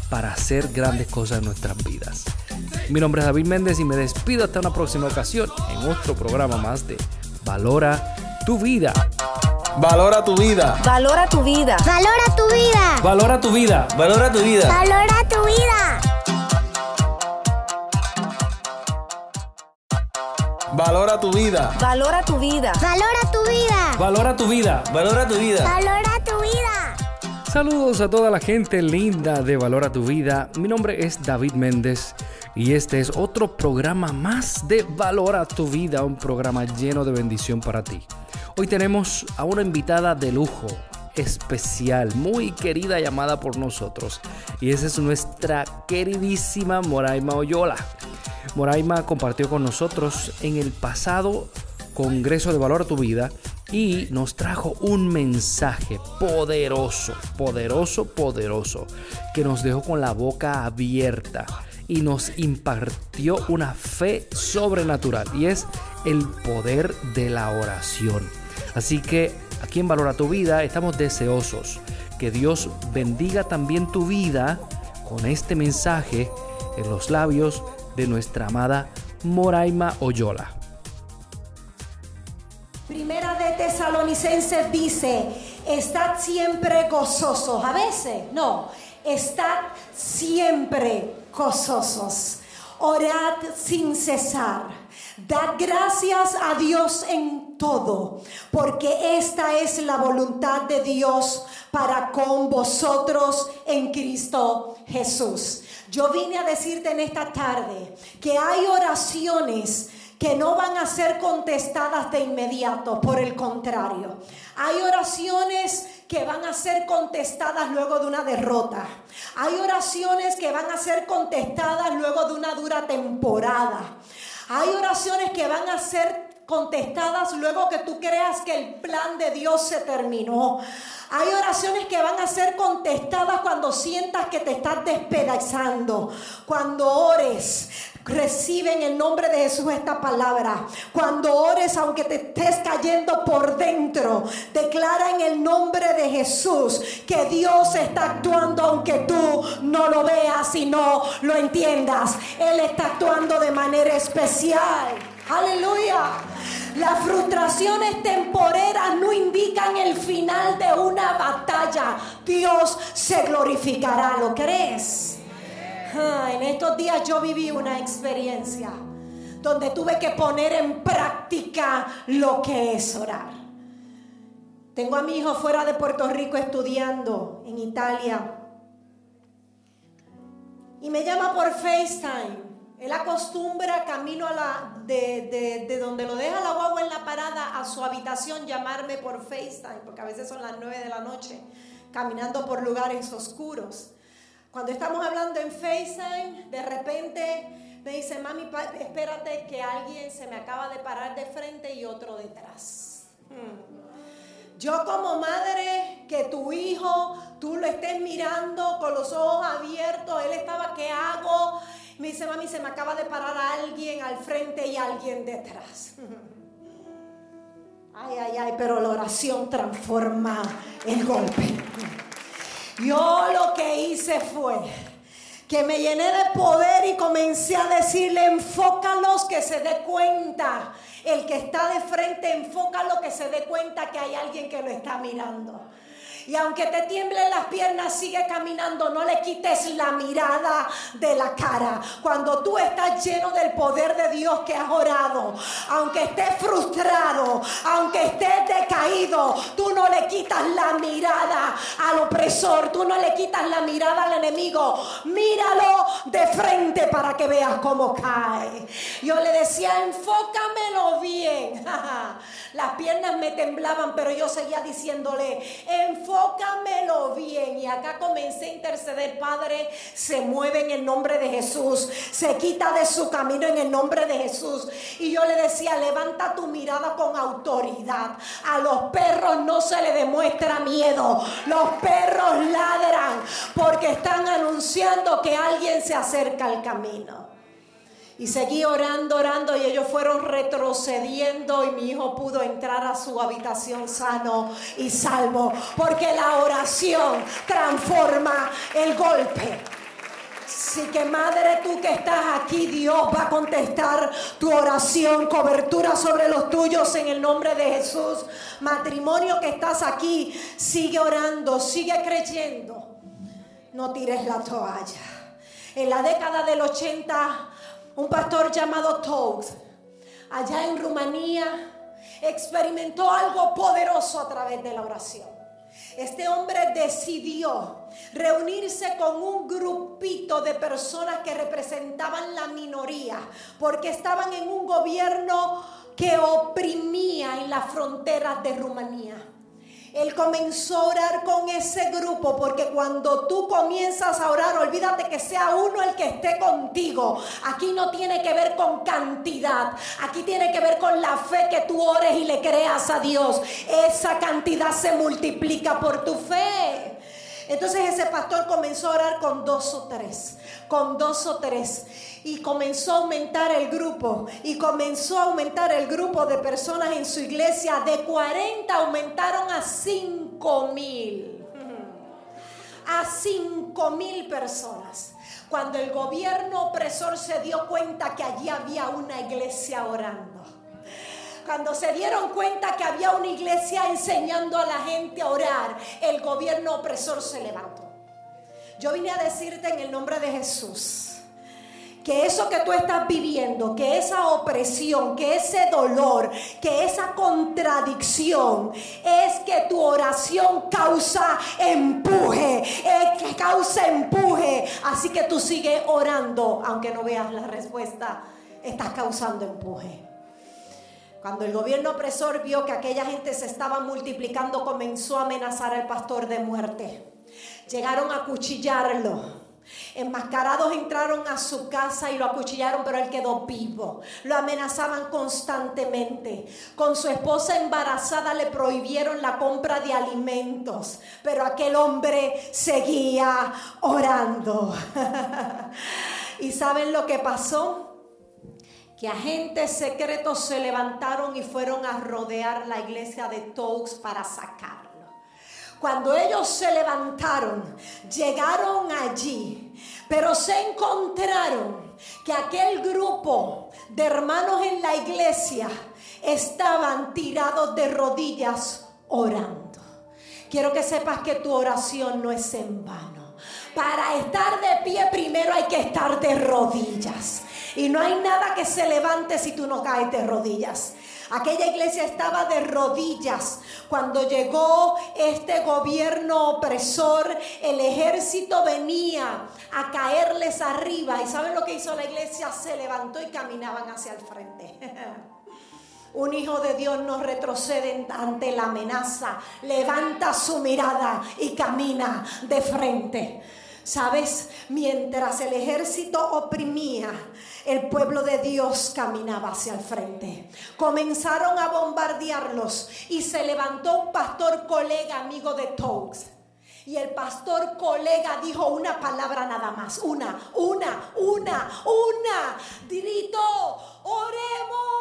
para hacer grandes cosas en nuestras vidas. Mi nombre es David Méndez y me despido hasta una próxima ocasión en otro programa más de Valora tu vida. Valora tu vida. Valora tu vida. Valora tu vida. Valora tu vida. Valora tu vida. Valora tu vida. Valora tu vida. Valora tu vida. Valora tu vida. Valora tu vida. Valora tu vida. Valora tu vida. Saludos a toda la gente linda de Valora tu vida. Mi nombre es David Méndez y este es otro programa más de Valora tu vida, un programa lleno de bendición para ti. Hoy tenemos a una invitada de lujo, especial, muy querida llamada por nosotros y esa es nuestra queridísima Moraima Oyola. Moraima compartió con nosotros en el pasado Congreso de Valor a tu Vida y nos trajo un mensaje poderoso, poderoso, poderoso, que nos dejó con la boca abierta y nos impartió una fe sobrenatural y es el poder de la oración. Así que aquí en Valora tu Vida estamos deseosos que Dios bendiga también tu vida con este mensaje en los labios de nuestra amada Moraima Oyola. Primera de Tesalonicenses dice, estad siempre gozosos. A veces, no, estad siempre gozosos. Orad sin cesar. Dad gracias a Dios en todo, porque esta es la voluntad de Dios para con vosotros en Cristo Jesús. Yo vine a decirte en esta tarde que hay oraciones que no van a ser contestadas de inmediato, por el contrario. Hay oraciones que van a ser contestadas luego de una derrota. Hay oraciones que van a ser contestadas luego de una dura temporada. Hay oraciones que van a ser contestadas luego que tú creas que el plan de Dios se terminó. Hay oraciones que van a ser contestadas cuando sientas que te estás despedazando. Cuando ores, recibe en el nombre de Jesús esta palabra. Cuando ores, aunque te estés cayendo por dentro, declara en el nombre de Jesús que Dios está actuando aunque tú no lo veas y no lo entiendas. Él está actuando de manera especial. Aleluya. Las frustraciones temporeras no indican el final de una batalla. Dios se glorificará. ¿Lo crees? Ah, en estos días yo viví una experiencia donde tuve que poner en práctica lo que es orar. Tengo a mi hijo fuera de Puerto Rico estudiando en Italia. Y me llama por FaceTime. Él acostumbra camino de, de, de, donde lo deja la guagua en la parada a su habitación llamarme por FaceTime, porque a veces son las 9 de la noche, caminando por lugares oscuros. Cuando estamos hablando en FaceTime, de repente me dice, mami, espérate que alguien se me acaba de parar de frente y otro detrás. Hmm. Yo como madre, que tu hijo, tú lo estés mirando con los ojos abiertos, él estaba, ¿qué hago? Me dice, mami, se me acaba de parar alguien al frente y alguien detrás. [laughs] Ay, ay, ay, pero la oración transforma el golpe. Yo lo que hice fue que me llené de poder y comencé a decirle, enfócalos que se dé cuenta. El que está de frente, enfócalo que se dé cuenta que hay alguien que lo está mirando. Y aunque te tiemblen las piernas, sigue caminando. No le quites la mirada de la cara. Cuando tú estás lleno del poder de Dios que has orado, aunque estés frustrado, aunque estés decaído, tú no le quitas la mirada al opresor. Tú no le quitas la mirada al enemigo. Míralo de frente para que veas cómo cae. Yo le decía, enfócamelo bien. [laughs] Las piernas me temblaban, pero yo seguía diciéndole, enfócamelo bien. Y acá comencé a interceder, Padre, se mueve en el nombre de Jesús, se quita de su camino en el nombre de Jesús. Y yo le decía, levanta tu mirada con autoridad. A los perros no se le demuestra miedo. Los perros ladran porque están anunciando que alguien se acerca al camino. Y seguí orando, orando y ellos fueron retrocediendo y mi hijo pudo entrar a su habitación sano y salvo. Porque la oración transforma el golpe. Así que madre, tú que estás aquí, Dios va a contestar tu oración, cobertura sobre los tuyos en el nombre de Jesús. Matrimonio que estás aquí, sigue orando, sigue creyendo. No tires la toalla. En la década del 80 un pastor llamado Togs, allá en Rumanía, experimentó algo poderoso a través de la oración. Este hombre decidió reunirse con un grupito de personas que representaban la minoría, porque estaban en un gobierno que oprimía en las fronteras de Rumanía. Él comenzó a orar con ese grupo porque cuando tú comienzas a orar, olvídate que sea uno el que esté contigo. Aquí no tiene que ver con cantidad, aquí tiene que ver con la fe que tú ores y le creas a Dios. Esa cantidad se multiplica por tu fe. Entonces ese pastor comenzó a orar con dos o tres, con dos o tres. Y comenzó a aumentar el grupo. Y comenzó a aumentar el grupo de personas en su iglesia. De 40 aumentaron a 5 mil. [laughs] A 5 mil personas. Cuando el gobierno opresor se dio cuenta que allí había una iglesia orando cuando se dieron cuenta que había una iglesia enseñando a la gente a orar, el gobierno opresor se levantó. Yo vine a decirte en el nombre de Jesús que eso que tú estás viviendo, que esa opresión, que ese dolor, que esa contradicción, es que tu oración causa empuje, es que causa empuje. Así que tú sigues orando, aunque no veas la respuesta, estás causando empuje. Cuando el gobierno opresor vio que aquella gente se estaba multiplicando, comenzó a amenazar al pastor de muerte. Llegaron a cuchillarlo. Enmascarados entraron a su casa y lo acuchillaron, pero él quedó vivo. Lo amenazaban constantemente. Con su esposa embarazada le prohibieron la compra de alimentos, pero aquel hombre seguía orando. [laughs] ¿Y saben lo que pasó? que agentes secretos se levantaron y fueron a rodear la iglesia de Toux para sacarlo. Cuando ellos se levantaron, llegaron allí, pero se encontraron que aquel grupo de hermanos en la iglesia estaban tirados de rodillas orando. Quiero que sepas que tu oración no es en vano. Para estar de pie primero hay que estar de rodillas. Y no hay nada que se levante si tú no caes de rodillas. Aquella iglesia estaba de rodillas. Cuando llegó este gobierno opresor, el ejército venía a caerles arriba. ¿Y saben lo que hizo la iglesia? Se levantó y caminaban hacia el frente. [laughs] Un hijo de Dios no retrocede ante la amenaza. Levanta su mirada y camina de frente. ¿Sabes? Mientras el ejército oprimía, el pueblo de Dios caminaba hacia el frente. Comenzaron a bombardearlos y se levantó un pastor colega amigo de Togs. Y el pastor colega dijo una palabra nada más, una, una, una, una. Gritó, oremos.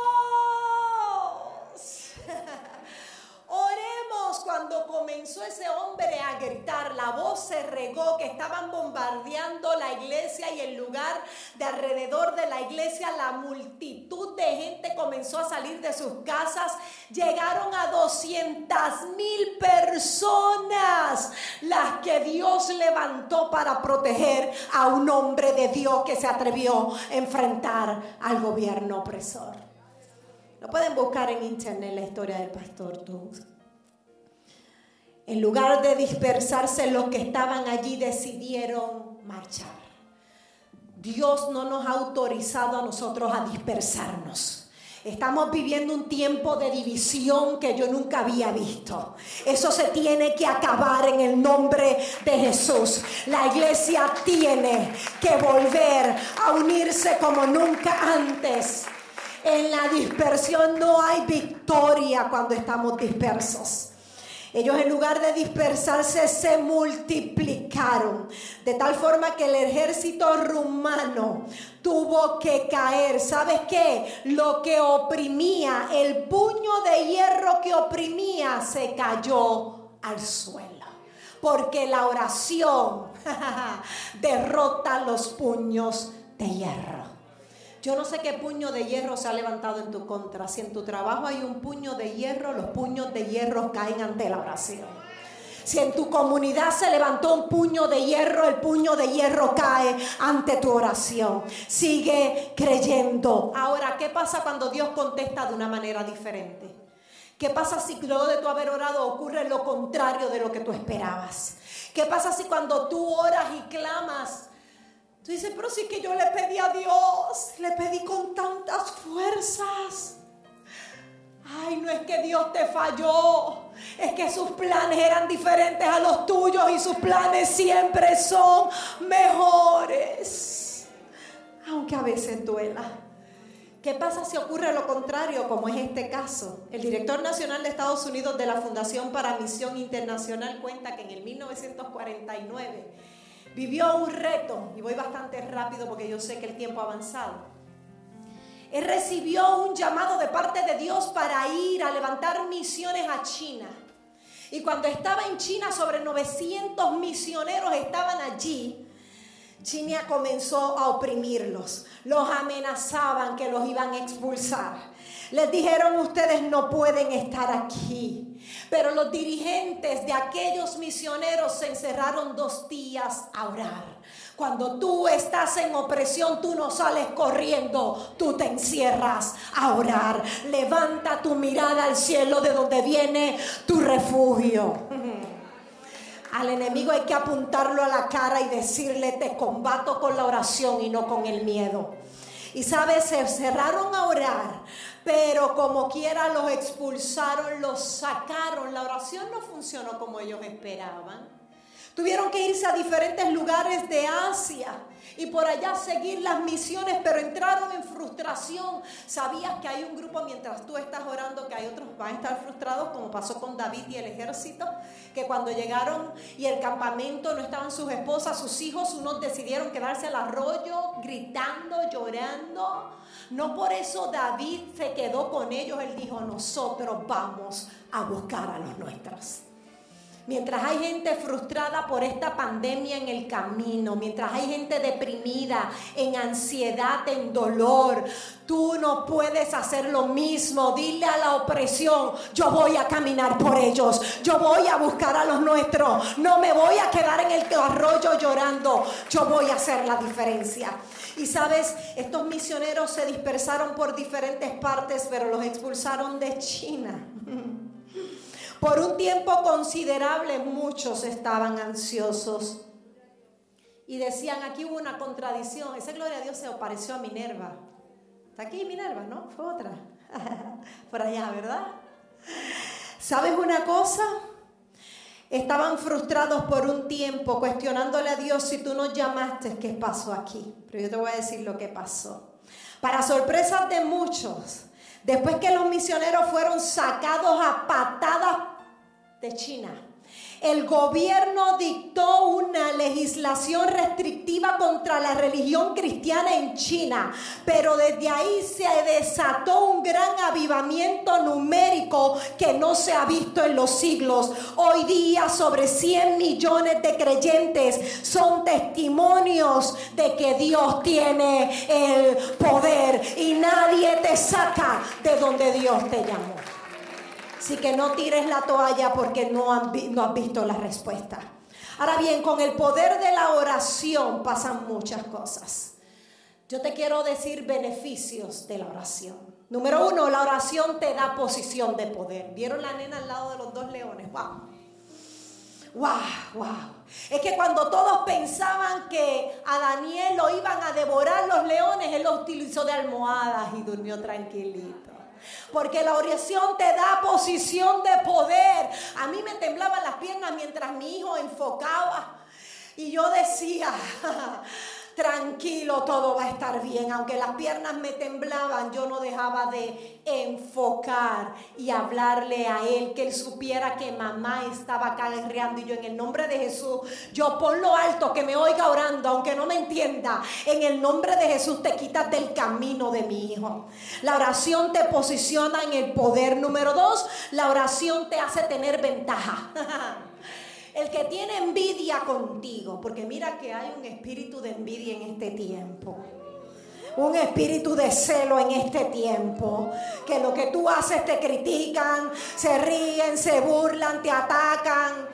Oremos cuando comenzó ese hombre a gritar, la voz se regó que estaban bombardeando la iglesia y el lugar de alrededor de la iglesia, la multitud de gente comenzó a salir de sus casas, llegaron a 200 mil personas, las que Dios levantó para proteger a un hombre de Dios que se atrevió a enfrentar al gobierno opresor. Lo pueden buscar en internet la historia del pastor Tubbs. En lugar de dispersarse, los que estaban allí decidieron marchar. Dios no nos ha autorizado a nosotros a dispersarnos. Estamos viviendo un tiempo de división que yo nunca había visto. Eso se tiene que acabar en el nombre de Jesús. La iglesia tiene que volver a unirse como nunca antes. En la dispersión no hay victoria cuando estamos dispersos. Ellos en lugar de dispersarse se multiplicaron, de tal forma que el ejército rumano tuvo que caer. ¿Sabes qué? Lo que oprimía, el puño de hierro que oprimía, se cayó al suelo. Porque la oración [laughs] derrota los puños de hierro. Yo no sé qué puño de hierro se ha levantado en tu contra. Si en tu trabajo hay un puño de hierro, los puños de hierro caen ante la oración. Si en tu comunidad se levantó un puño de hierro, el puño de hierro cae ante tu oración. Sigue creyendo. Ahora, ¿qué pasa cuando Dios contesta de una manera diferente? ¿Qué pasa si luego de tu haber orado ocurre lo contrario de lo que tú esperabas? ¿Qué pasa si cuando tú oras y clamas Tú dices, pero sí que yo le pedí a Dios, le pedí con tantas fuerzas. Ay, no es que Dios te falló, es que sus planes eran diferentes a los tuyos y sus planes siempre son mejores. Aunque a veces duela. ¿Qué pasa si ocurre lo contrario, como es este caso? El director nacional de Estados Unidos de la Fundación para Misión Internacional cuenta que en el 1949 vivió un reto, y voy bastante rápido porque yo sé que el tiempo ha avanzado. Él recibió un llamado de parte de Dios para ir a levantar misiones a China. Y cuando estaba en China, sobre 900 misioneros estaban allí. China comenzó a oprimirlos. Los amenazaban que los iban a expulsar. Les dijeron, ustedes no pueden estar aquí. Pero los dirigentes de aquellos misioneros se encerraron dos días a orar. Cuando tú estás en opresión, tú no sales corriendo, tú te encierras a orar. Levanta tu mirada al cielo de donde viene tu refugio. [laughs] Al enemigo hay que apuntarlo a la cara y decirle, te combato con la oración y no con el miedo. Y sabes, se cerraron a orar pero como quiera los expulsaron, los sacaron. La oración no funcionó como ellos esperaban. Tuvieron que irse a diferentes lugares de Asia y por allá seguir las misiones, pero entraron en frustración. Sabías que hay un grupo mientras tú estás orando que hay otros van a estar frustrados, como pasó con David y el ejército, que cuando llegaron y el campamento no estaban sus esposas, sus hijos, unos decidieron quedarse al arroyo gritando, llorando. No por eso David se quedó con ellos, él dijo, nosotros vamos a buscar a los nuestros. Mientras hay gente frustrada por esta pandemia en el camino, mientras hay gente deprimida, en ansiedad, en dolor, tú no puedes hacer lo mismo. Dile a la opresión, yo voy a caminar por ellos, yo voy a buscar a los nuestros, no me voy a quedar en el arroyo llorando, yo voy a hacer la diferencia. Y sabes, estos misioneros se dispersaron por diferentes partes, pero los expulsaron de China. [laughs] Por un tiempo considerable muchos estaban ansiosos y decían, aquí hubo una contradicción, esa gloria a Dios se apareció a Minerva. Está aquí Minerva, ¿no? Fue otra. [laughs] Por allá, ¿verdad? ¿Sabes una cosa? Estaban frustrados por un tiempo, cuestionándole a Dios si tú nos llamaste, ¿qué pasó aquí? Pero yo te voy a decir lo que pasó. Para sorpresa de muchos, después que los misioneros fueron sacados a patadas de China. El gobierno dictó una legislación restrictiva contra la religión cristiana en China, pero desde ahí se desató un gran avivamiento numérico que no se ha visto en los siglos. Hoy día sobre 100 millones de creyentes son testimonios de que Dios tiene el poder y nadie te saca de donde Dios te llamó. Así que no tires la toalla porque no, no has visto la respuesta. Ahora bien, con el poder de la oración pasan muchas cosas. Yo te quiero decir beneficios de la oración. Número uno, la oración te da posición de poder. ¿Vieron la nena al lado de los dos leones? ¡Wow! ¡Wow! ¡Wow! Es que cuando todos pensaban que a Daniel lo iban a devorar los leones, él lo utilizó de almohadas y durmió tranquilito. Porque la oración te da posición de poder. A mí me temblaban las piernas mientras mi hijo enfocaba. Y yo decía, [laughs] tranquilo, todo va a estar bien. Aunque las piernas me temblaban, yo no dejaba de enfocar y hablarle a él, que él supiera que mamá estaba acá guerreando y yo en el nombre de Jesús, yo ponlo alto, que me oiga orando, aunque no me entienda, en el nombre de Jesús te quitas del camino de mi hijo. La oración te posiciona en el poder. Número dos, la oración te hace tener ventaja. [laughs] El que tiene envidia contigo, porque mira que hay un espíritu de envidia en este tiempo. Un espíritu de celo en este tiempo. Que lo que tú haces te critican, se ríen, se burlan, te atacan.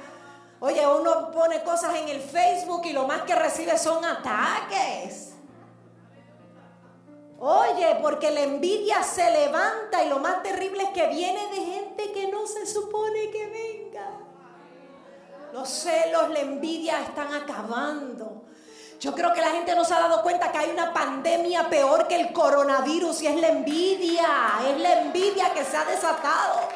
Oye, uno pone cosas en el Facebook y lo más que recibe son ataques. Oye, porque la envidia se levanta y lo más terrible es que viene de gente que no se supone que venga. Los celos, la envidia están acabando. Yo creo que la gente no se ha dado cuenta que hay una pandemia peor que el coronavirus y es la envidia, es la envidia que se ha desatado.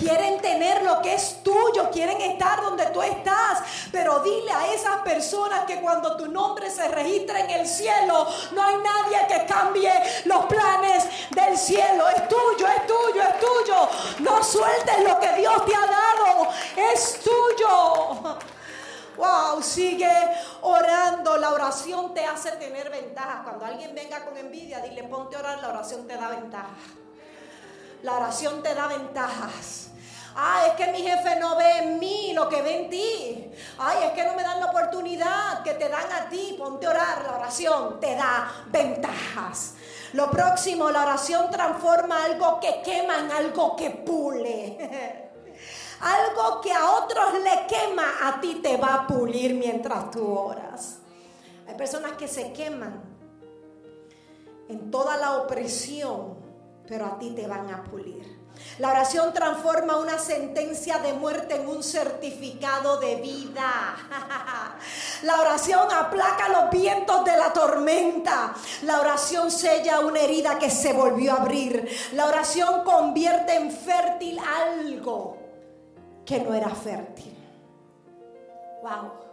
Quieren tener lo que es tuyo, quieren estar donde tú estás. Pero dile a esas personas que cuando tu nombre se registra en el cielo, no hay nadie que cambie los planes del cielo. Es tuyo, es tuyo, es tuyo. No sueltes lo que Dios te ha dado. Es tuyo. Wow, sigue orando. La oración te hace tener ventajas. Cuando alguien venga con envidia, dile ponte a orar, la oración te da ventajas. La oración te da ventajas. Ah, es que mi jefe no ve en mí lo que ve en ti. Ay, es que no me dan la oportunidad que te dan a ti. Ponte a orar. La oración te da ventajas. Lo próximo, la oración transforma algo que quema en algo que pule. [laughs] algo que a otros le quema, a ti te va a pulir mientras tú oras. Hay personas que se queman en toda la opresión, pero a ti te van a pulir. La oración transforma una sentencia de muerte en un certificado de vida. [laughs] La oración aplaca los vientos de la tormenta. La oración sella una herida que se volvió a abrir. La oración convierte en fértil algo que no era fértil. Wow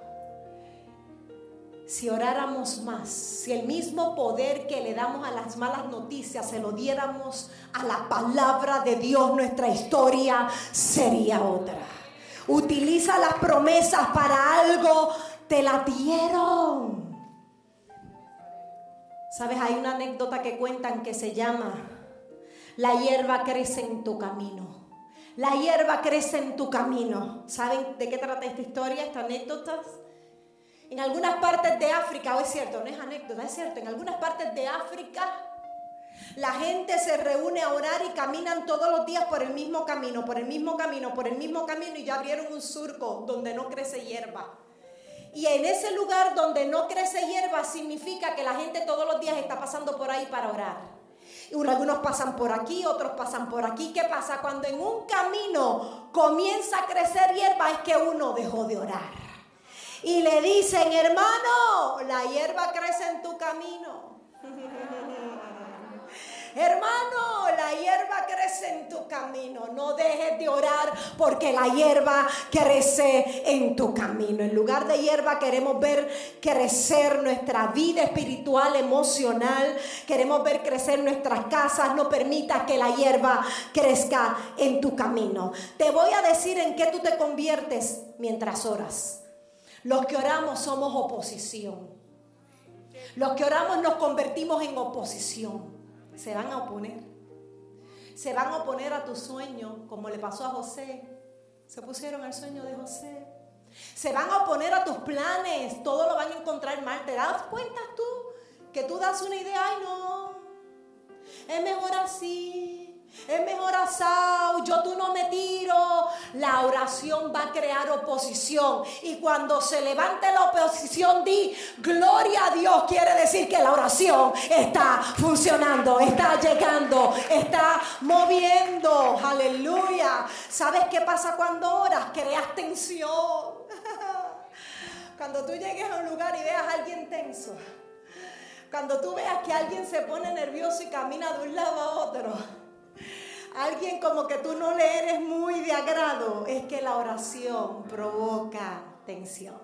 si oráramos más, si el mismo poder que le damos a las malas noticias se lo diéramos a la palabra de Dios, nuestra historia sería otra. Utiliza las promesas para algo, te la dieron. Sabes, hay una anécdota que cuentan que se llama, la hierba crece en tu camino. La hierba crece en tu camino. ¿Saben de qué trata esta historia, esta anécdota? En algunas partes de África, o es cierto, no es anécdota, es cierto, en algunas partes de África la gente se reúne a orar y caminan todos los días por el mismo camino, por el mismo camino, por el mismo camino y ya abrieron un surco donde no crece hierba. Y en ese lugar donde no crece hierba significa que la gente todos los días está pasando por ahí para orar. Y algunos pasan por aquí, otros pasan por aquí. ¿Qué pasa? Cuando en un camino comienza a crecer hierba es que uno dejó de orar y le dicen, hermano, la hierba crece en tu camino. [laughs] Hermano, la hierba crece en tu camino. No dejes de orar porque la hierba crece en tu camino. En lugar de hierba queremos ver crecer nuestra vida espiritual, emocional. Queremos ver crecer nuestras casas. No permitas que la hierba crezca en tu camino. Te voy a decir en qué tú te conviertes mientras oras. Los que oramos somos oposición. Los que oramos nos convertimos en oposición. Se van a oponer. Se van a oponer a tu sueño, como le pasó a José. Se pusieron al sueño de José. Se van a oponer a tus planes. Todo lo van a encontrar mal. ¿Te das cuenta tú que tú das una idea? Ay, no. Es mejor así es mejor asado, yo tú no me tiro. La oración va a crear oposición. Y cuando se levante la oposición, di, gloria a Dios. Quiere decir que la oración está funcionando, está llegando, está moviendo. Aleluya. ¿Sabes qué pasa cuando oras? Creas tensión. [laughs] Cuando tú llegues a un lugar y veas a alguien tenso. Cuando tú veas que alguien se pone nervioso y camina de un lado a otro alguien como que tú no le eres muy de agrado, es que la oración provoca tensión.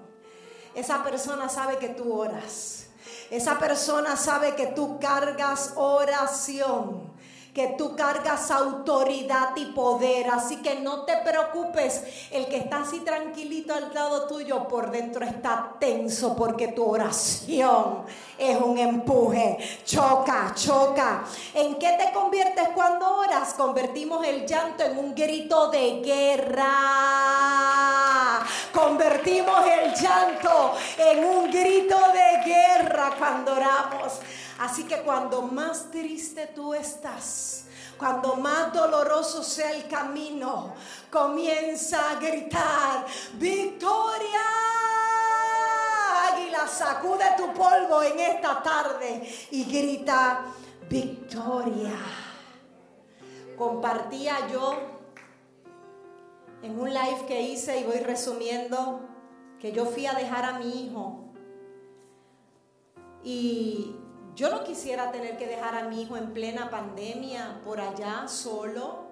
Esa persona sabe que tú oras. Esa persona sabe que tú cargas oración que tú cargas autoridad y poder. Así que no te preocupes, el que está así tranquilito al lado tuyo por dentro está tenso porque tu oración es un empuje. Choca, choca. ¿En qué te conviertes cuando oras? Convertimos el llanto en un grito de guerra. Convertimos el llanto en un grito de guerra cuando oramos. Así que cuando más triste tú estás, cuando más doloroso sea el camino, comienza a gritar, victoria. Águila, sacude tu polvo en esta tarde y grita, victoria. Compartía yo en un live que hice y voy resumiendo que yo fui a dejar a mi hijo y yo no quisiera tener que dejar a mi hijo en plena pandemia por allá solo.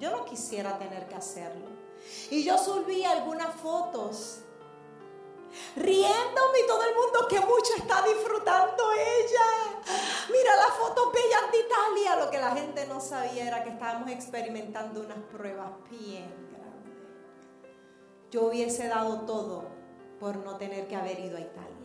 Yo no quisiera tener que hacerlo. Y yo subí algunas fotos riéndome y todo el mundo que mucho está disfrutando ella. Mira las fotos bellas de Italia. Lo que la gente no sabía era que estábamos experimentando unas pruebas bien grandes. Yo hubiese dado todo por no tener que haber ido a Italia.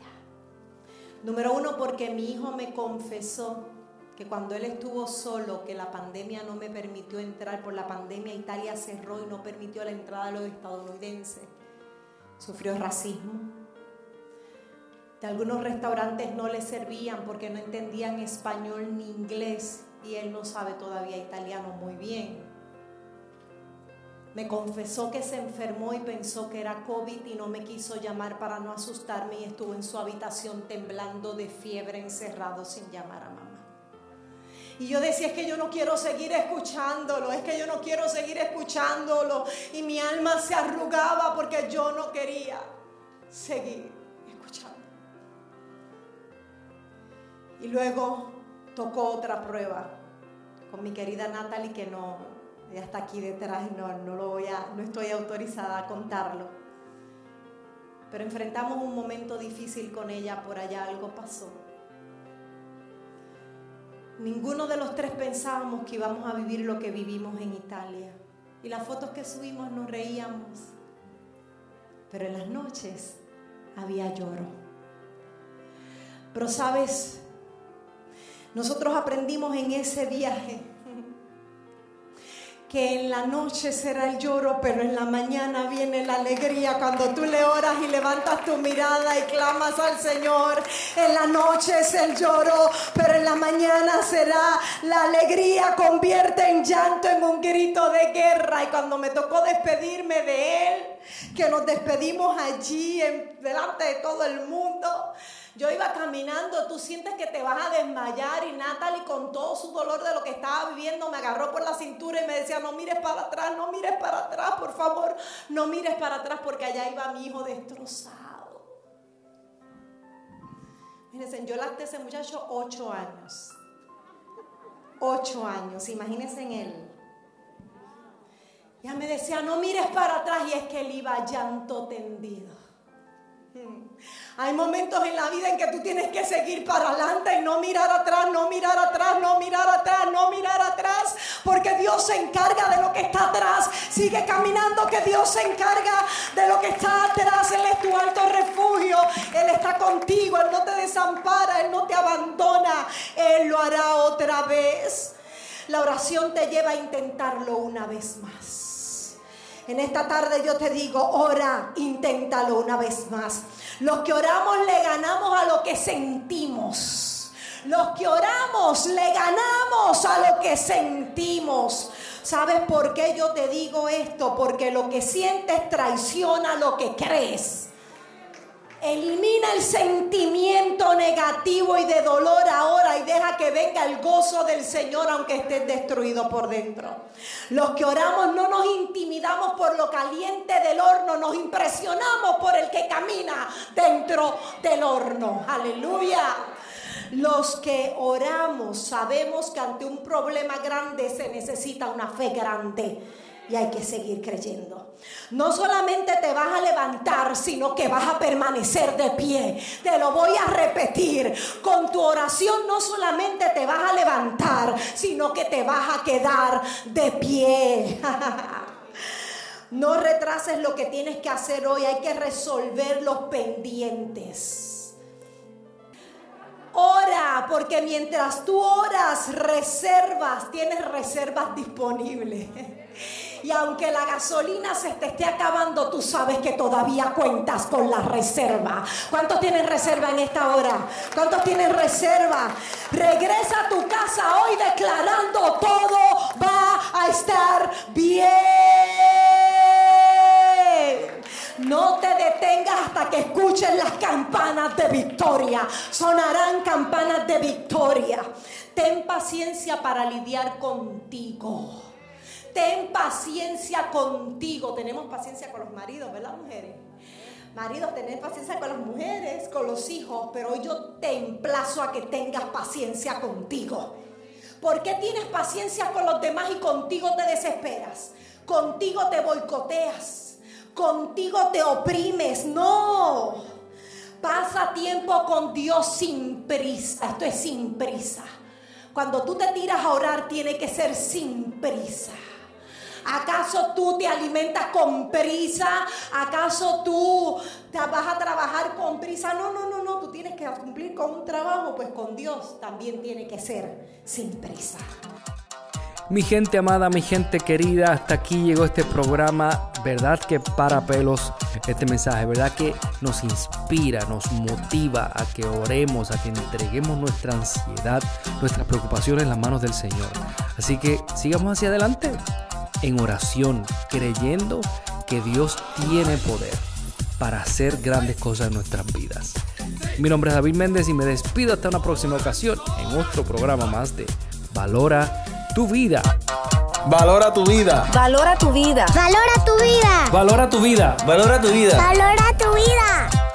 Número uno, porque mi hijo me confesó que cuando él estuvo solo, que la pandemia no me permitió entrar, por la pandemia Italia cerró y no permitió la entrada de los estadounidenses. Sufrió racismo. De algunos restaurantes no le servían porque no entendían español ni inglés y él no sabe todavía italiano muy bien. Me confesó que se enfermó y pensó que era COVID y no me quiso llamar para no asustarme y estuvo en su habitación temblando de fiebre encerrado sin llamar a mamá. Y yo decía, es que yo no quiero seguir escuchándolo, es que yo no quiero seguir escuchándolo. Y mi alma se arrugaba porque yo no quería seguir escuchando. Y luego tocó otra prueba con mi querida Natalie que no, ella está aquí detrás no, no, lo voy a, no estoy autorizada a contarlo. Pero enfrentamos un momento difícil con ella, por allá algo pasó. Ninguno de los tres pensábamos que íbamos a vivir lo que vivimos en Italia. Y las fotos que subimos nos reíamos. Pero en las noches había lloro. Pero sabes, nosotros aprendimos en ese viaje que en la noche será el lloro, pero en la mañana viene la alegría. Cuando tú le oras y levantas tu mirada y clamas al Señor, en la noche es el lloro, pero en la mañana será la alegría. Convierte en llanto en un grito de guerra. Y cuando me tocó despedirme de Él, que nos despedimos allí en, delante de todo el mundo, yo iba caminando, tú sientes que te vas a desmayar y Natalie con todo su dolor de lo que estaba viviendo me agarró por la cintura y me decía, no mires para atrás, no mires para atrás, por favor, no mires para atrás porque allá iba mi hijo destrozado. Fíjense, yo lacté ese muchacho ocho años. Ocho años, imagínense en él. Ya me decía, no mires para atrás y es que él iba llanto tendido. Hay momentos en la vida en que tú tienes que seguir para adelante y no mirar atrás, no mirar atrás, no mirar atrás, no mirar atrás, porque Dios se encarga de lo que está atrás. Sigue caminando que Dios se encarga de lo que está atrás. Él es tu alto refugio, Él está contigo, Él no te desampara, Él no te abandona, Él lo hará otra vez. La oración te lleva a intentarlo una vez más. En esta tarde yo te digo, ora, inténtalo una vez más. Los que oramos le ganamos a lo que sentimos. Los que oramos le ganamos a lo que sentimos. ¿Sabes por qué yo te digo esto? Porque lo que sientes traiciona lo que crees. Elimina el sentimiento negativo y de dolor ahora y deja que venga el gozo del Señor aunque estés destruido por dentro. Los que oramos no nos intimidamos por lo caliente del horno, nos impresionamos por el que camina dentro del horno. Aleluya. Los que oramos sabemos que ante un problema grande se necesita una fe grande. Y hay que seguir creyendo. No solamente te vas a levantar, sino que vas a permanecer de pie. Te lo voy a repetir. Con tu oración no solamente te vas a levantar, sino que te vas a quedar de pie. [laughs] No retrases lo que tienes que hacer hoy, hay que resolver los pendientes. Ora, porque mientras tú oras, reservas, tienes reservas disponibles. [laughs] Y aunque la gasolina se te esté acabando, tú sabes que todavía cuentas con la reserva. ¿Cuántos tienen reserva en esta hora? ¿Cuántos tienen reserva? Regresa a tu casa hoy declarando todo va a estar bien. No te detengas hasta que escuches las campanas de victoria. Sonarán campanas de victoria. Ten paciencia para lidiar contigo. Ten paciencia contigo. Tenemos paciencia con los maridos, ¿verdad, mujeres? Maridos, tener paciencia con las mujeres, con los hijos, pero yo te emplazo a que tengas paciencia contigo. ¿Por qué tienes paciencia con los demás y contigo te desesperas? Contigo te boicoteas, contigo te oprimes. No, pasa tiempo con Dios sin prisa. Esto es sin prisa. Cuando tú te tiras a orar, tiene que ser sin prisa. ¿Acaso tú te alimentas con prisa? ¿Acaso tú te vas a trabajar con prisa? No, no, no, no. Tú tienes que cumplir con un trabajo, pues con Dios también tiene que ser sin prisa. Mi gente amada, mi gente querida, hasta aquí llegó este programa. Verdad que para pelos este mensaje, verdad que nos inspira, nos motiva a que oremos, a que entreguemos nuestra ansiedad, nuestras preocupaciones en las manos del Señor. Así que sigamos hacia adelante en oración, creyendo que Dios tiene poder para hacer grandes cosas en nuestras vidas. Mi nombre es David Méndez y me despido hasta una próxima ocasión en otro programa más de Valora tu vida. Valora tu vida. Valora tu vida. Valora tu vida. Valora tu vida. Valora tu vida. Valora tu vida.